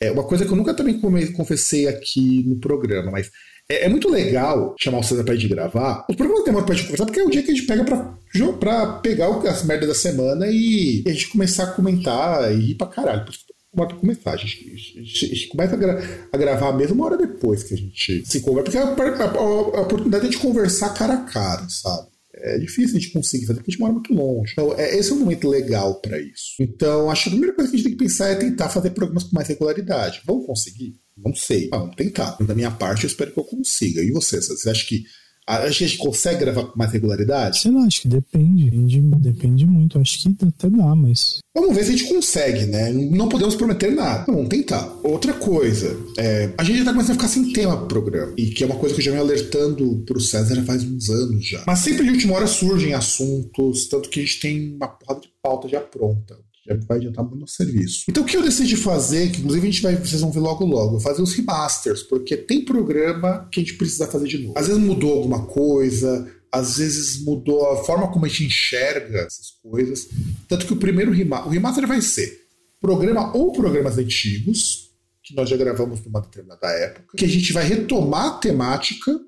é uma coisa que eu nunca também confessei aqui no programa, mas é, é muito legal chamar o César pra gente gravar. Os programas demoram pra gente conversar, porque é o dia que a gente pega pra, pra pegar as merdas da semana e a gente começar a comentar e ir pra caralho bota começar. A gente, a gente, a gente começa a, gra a, gravar mesmo uma hora depois que a gente se conversa, porque é a, a, a, oportunidade de conversar cara a cara, sabe? É difícil a gente conseguir fazer porque a gente mora muito longe. Então, é, esse é um momento legal para isso. Então, acho que a primeira coisa que a gente tem que pensar é tentar fazer programas com mais regularidade. Vamos conseguir? Não sei. Vamos tentar. Da minha parte, eu espero que eu consiga. E você? Você acha que Acho que a gente consegue gravar com mais regularidade? Sei lá, acho que depende. Depende, depende muito. Acho que até dá, mas. Vamos ver se a gente consegue, né? Não podemos prometer nada. Vamos tentar. Outra coisa, é, a gente já tá começando a ficar sem tema pro programa. E que é uma coisa que eu já venho alertando pro César faz uns anos já. Mas sempre de última hora surgem assuntos, tanto que a gente tem uma porrada de pauta já pronta já vai adiantar muito no serviço. Então o que eu decidi fazer, que inclusive a gente vai, vocês vão ver logo logo, fazer os remasters, porque tem programa que a gente precisa fazer de novo. Às vezes mudou alguma coisa, às vezes mudou a forma como a gente enxerga essas coisas. Tanto que o primeiro remaster, o remaster vai ser programa ou programas antigos, que nós já gravamos numa determinada época, que a gente vai retomar a temática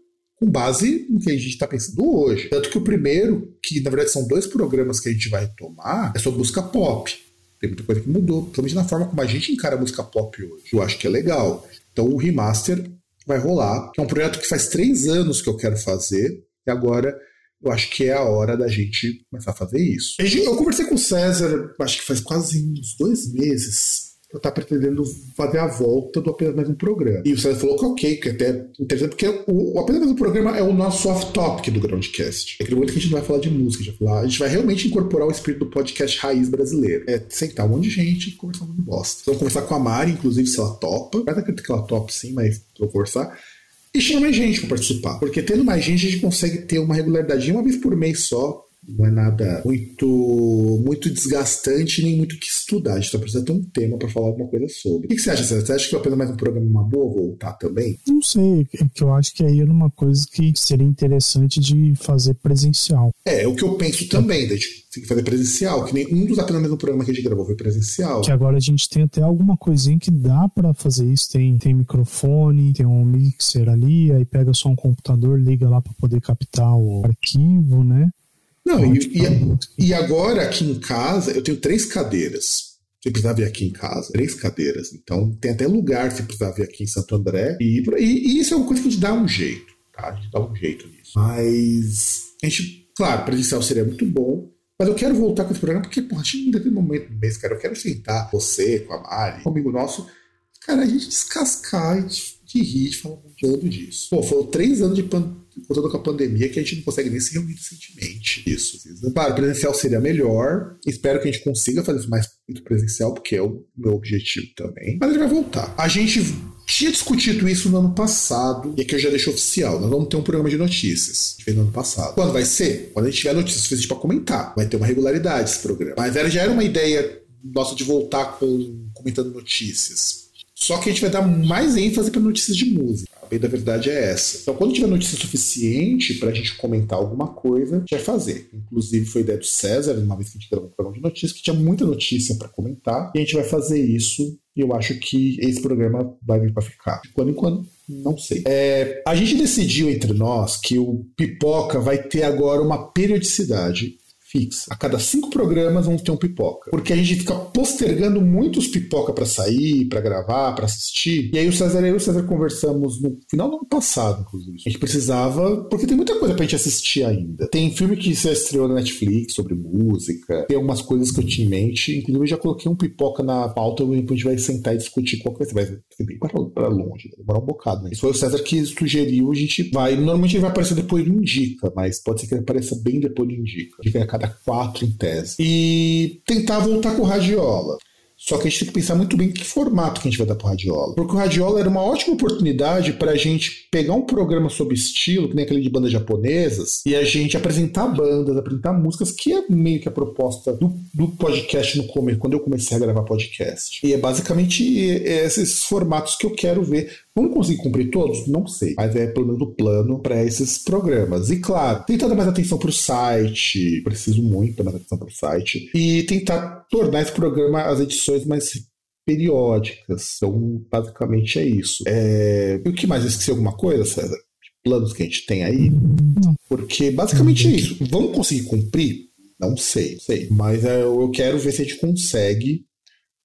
com base no que a gente está pensando hoje. Tanto que o primeiro, que na verdade são dois programas que a gente vai retomar, é sobre música pop. Tem muita coisa que mudou, principalmente na forma como a gente encara a música pop hoje. Eu acho que é legal. Então o remaster vai rolar, que é um projeto que faz três anos que eu quero fazer, e agora eu acho que é a hora da gente começar a fazer isso. Eu conversei com o César, acho que faz quase uns dois meses, estar pretendendo fazer a volta do apenas mais um programa. E o César falou que ok, que é até interessante, porque o, o apenas mais um programa é o nosso off-topic do Groundcast. É aquele momento que a gente não vai falar de música, a gente vai, falar, a gente vai realmente incorporar o espírito do podcast raiz brasileiro. É sentar um monte de gente e conversar de bosta. Vamos conversar com a Mari, inclusive, se ela topa. Vai acredito que ela topa sim, mas vou conversar. E chama mais gente para participar. Porque tendo mais gente, a gente consegue ter uma regularidade uma vez por mês só não é nada muito muito desgastante nem muito que estudar. A gente só precisa ter um tema para falar alguma coisa sobre. O que, você acha, César? Você acha que apenas mais um programa uma boa voltar também? Não sei, é que eu acho que aí é uma coisa que seria interessante de fazer presencial. É, é o que eu penso também, da gente tem que fazer presencial, que nenhum dos apenas mesmo programa que a gente gravou foi presencial. Que agora a gente tem até alguma coisinha que dá para fazer isso. Tem, tem microfone, tem um mixer ali, aí pega só um computador, liga lá para poder captar o arquivo, né? Não, e, e, e, agora aqui em casa eu tenho três cadeiras. Você precisar vir aqui em casa, três cadeiras. Então tem até lugar se precisar vir aqui em Santo André. E, e, e, isso é uma coisa que a gente dá um jeito, tá? A gente dá um jeito nisso. Mas a gente, claro, presencial seria muito bom. Mas eu quero voltar com esse programa porque, porra, a gente não tem momento do mês, cara. Eu quero sentar você, com a Mari, com um amigo nosso, cara, a gente descascar e de, de rir, de falar muito disso. Pô, foram três anos de pandemia contando com a pandemia, que a gente não consegue nem se reunir recentemente. Isso. Claro, presencial seria melhor. Espero que a gente consiga fazer isso mais presencial, porque é o meu objetivo também. Mas ele vai voltar. A gente tinha discutido isso no ano passado, e aqui eu já deixo oficial. Nós vamos ter um programa de notícias. A gente fez no ano passado. Quando vai ser? Quando a gente tiver notícias suficientes para comentar. Vai ter uma regularidade esse programa. Mas era, já era uma ideia nossa de voltar com comentando notícias. Só que a gente vai dar mais ênfase para notícias de música bem da verdade é essa. Então, quando tiver notícia suficiente para a gente comentar alguma coisa, a gente vai fazer. Inclusive, foi ideia do César, uma vez que a gente gravou um programa de notícias, que tinha muita notícia para comentar, e a gente vai fazer isso. E eu acho que esse programa vai vir para ficar. De quando em quando, não sei. É, a gente decidiu entre nós que o Pipoca vai ter agora uma periodicidade fixa. A cada cinco programas vamos ter um pipoca. Porque a gente fica postergando muitos pipoca para sair, para gravar, para assistir. E aí o César e eu o César conversamos no final do ano passado, inclusive. A gente precisava, porque tem muita coisa pra gente assistir ainda. Tem filme que se estreou na Netflix sobre música, tem algumas coisas que eu tinha em mente. Inclusive, eu já coloquei um pipoca na pauta e a gente vai sentar e discutir qual que vai ser. Bem para longe, vai demorar um bocado. Né? Isso foi o César que sugeriu, a gente vai. Normalmente ele vai aparecer depois do Indica, mas pode ser que ele apareça bem depois do Indica. Indica a cada quatro em tese. E tentar voltar com o Radiola. Só que a gente tem que pensar muito bem que formato que a gente vai dar pro Radiola. Porque o Radiola era uma ótima oportunidade para a gente pegar um programa sobre estilo, que nem aquele de bandas japonesas, e a gente apresentar bandas, apresentar músicas, que é meio que a proposta do, do podcast no começo, quando eu comecei a gravar podcast. E é basicamente esses formatos que eu quero ver. Vamos conseguir cumprir todos? Não sei. Mas é pelo menos o plano para esses programas. E claro, tentar dar mais atenção para o site. Preciso muito dar mais atenção para o site. E tentar tornar esse programa, as edições mais periódicas. Então, basicamente é isso. É... E o que mais? Esqueci alguma coisa, César? Planos que a gente tem aí? Porque basicamente é isso. Vamos conseguir cumprir? Não sei, sei. Mas é, eu quero ver se a gente consegue,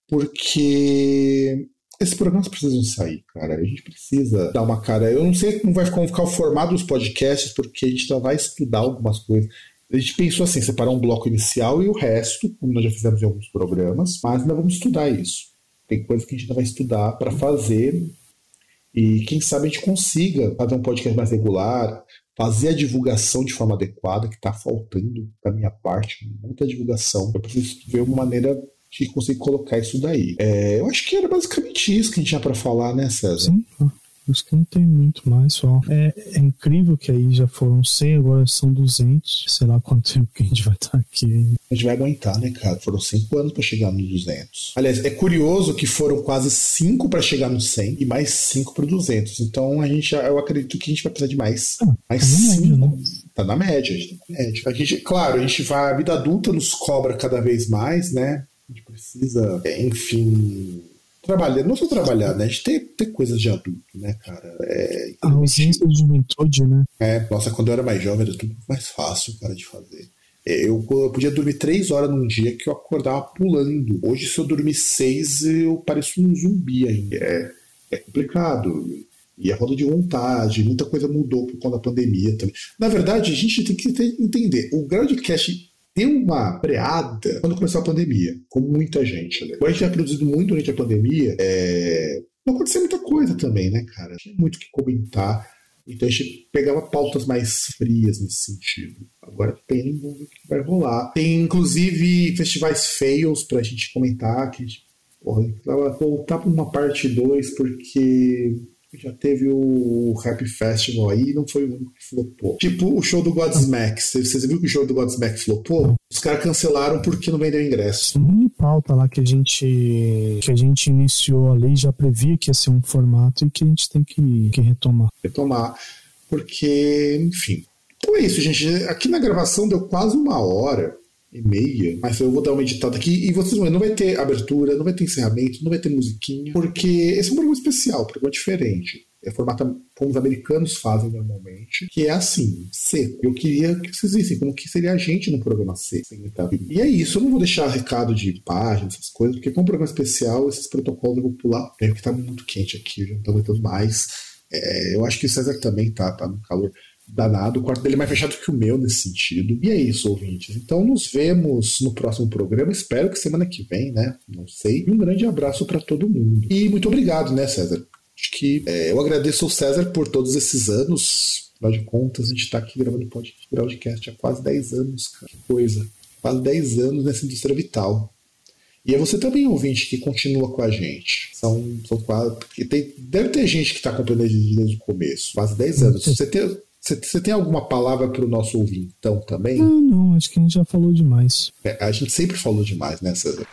porque esses programas precisam sair, cara. A gente precisa dar uma cara. Eu não sei como vai ficar o formato dos podcasts, porque a gente ainda vai estudar algumas coisas. A gente pensou assim, separar um bloco inicial e o resto, como nós já fizemos em alguns programas, mas ainda vamos estudar isso. Tem coisas que a gente ainda vai estudar para fazer e quem sabe a gente consiga fazer um podcast mais regular, fazer a divulgação de forma adequada, que está faltando da minha parte, muita divulgação. Eu preciso ver uma maneira de conseguir colocar isso daí. É, eu acho que era basicamente isso que a gente tinha para falar, né, César? Sim. Acho que não tem muito mais, só. É, é, incrível que aí já foram 100, agora são 200. Sei lá quanto tempo que a gente vai estar aqui. A gente vai aguentar, né, cara? Foram 5 anos para chegar nos 200. Aliás, é curioso que foram quase 5 para chegar no 100 e mais 5 para 200. Então, a gente, eu acredito que a gente vai precisar de mais. Ah, mais 5. Tá, né? tá na média, a gente tá na média. A gente, claro, a gente vai. A vida adulta nos cobra cada vez mais, né? A gente precisa, enfim trabalhar, não só trabalhar, né? A gente tem, tem coisas de adulto, né, cara? É, a ausência de juventude, né? É, nossa, quando eu era mais jovem era tudo mais fácil, cara, de fazer. É, eu, eu podia dormir três horas num dia que eu acordava pulando. Hoje, se eu dormir seis, eu pareço um zumbi ainda. É, é complicado. E a roda de vontade, muita coisa mudou por conta da pandemia também. Na verdade, a gente tem que entender. O Groundcast deu uma freada quando começou a pandemia, como muita gente. Né? A gente já produzido muito durante a pandemia, é... não aconteceu muita coisa também, né, cara? Tinha muito o que comentar. Então a gente pegava pautas mais frias nesse sentido. Agora tem, o que vai rolar. Tem inclusive festivais fails pra gente comentar, que a gente porra, voltar pra uma parte 2, porque já teve o Rap Festival aí não foi o único que flopou. Tipo o show do Godsmack. Vocês viram que o show do Godsmack flopou? Os caras cancelaram porque não vendeu ingresso. Uma pauta lá que a gente que a gente iniciou ali já previa que ia ser um formato e que a gente tem que, que retomar. Retomar. Porque, enfim. Então é isso, gente. Aqui na gravação deu quase uma hora e meia, mas eu vou dar uma editada aqui e vocês não vai ter abertura, não vai ter encerramento, não vai ter musiquinha, porque esse é um programa especial, um programa diferente. É formato como os americanos fazem normalmente, que é assim, seco. Eu queria que vocês vissem como que seria a gente no programa seco. E é isso, eu não vou deixar recado de páginas, essas coisas, porque como um programa especial, esses protocolos eu vou pular, é porque tá muito quente aqui, eu já não tô aguentando mais. É, eu acho que o César também tá, tá no calor danado. O quarto dele é mais fechado que o meu nesse sentido. E é isso, ouvintes. Então nos vemos no próximo programa. Espero que semana que vem, né? Não sei. E um grande abraço para todo mundo. E muito obrigado, né, César? Acho que é, eu agradeço ao César por todos esses anos. Afinal de contas, a gente está aqui gravando podcast há quase 10 anos, cara. Que coisa. Quase 10 anos nessa indústria vital. E é você também, ouvinte, que continua com a gente. São, são quase. Tem, deve ter gente que está acompanhando desde o começo. Quase 10 anos. Você tem, você tem alguma palavra para o nosso ouvintão também? Não, não, acho que a gente já falou demais. É, a gente sempre falou demais, né, César?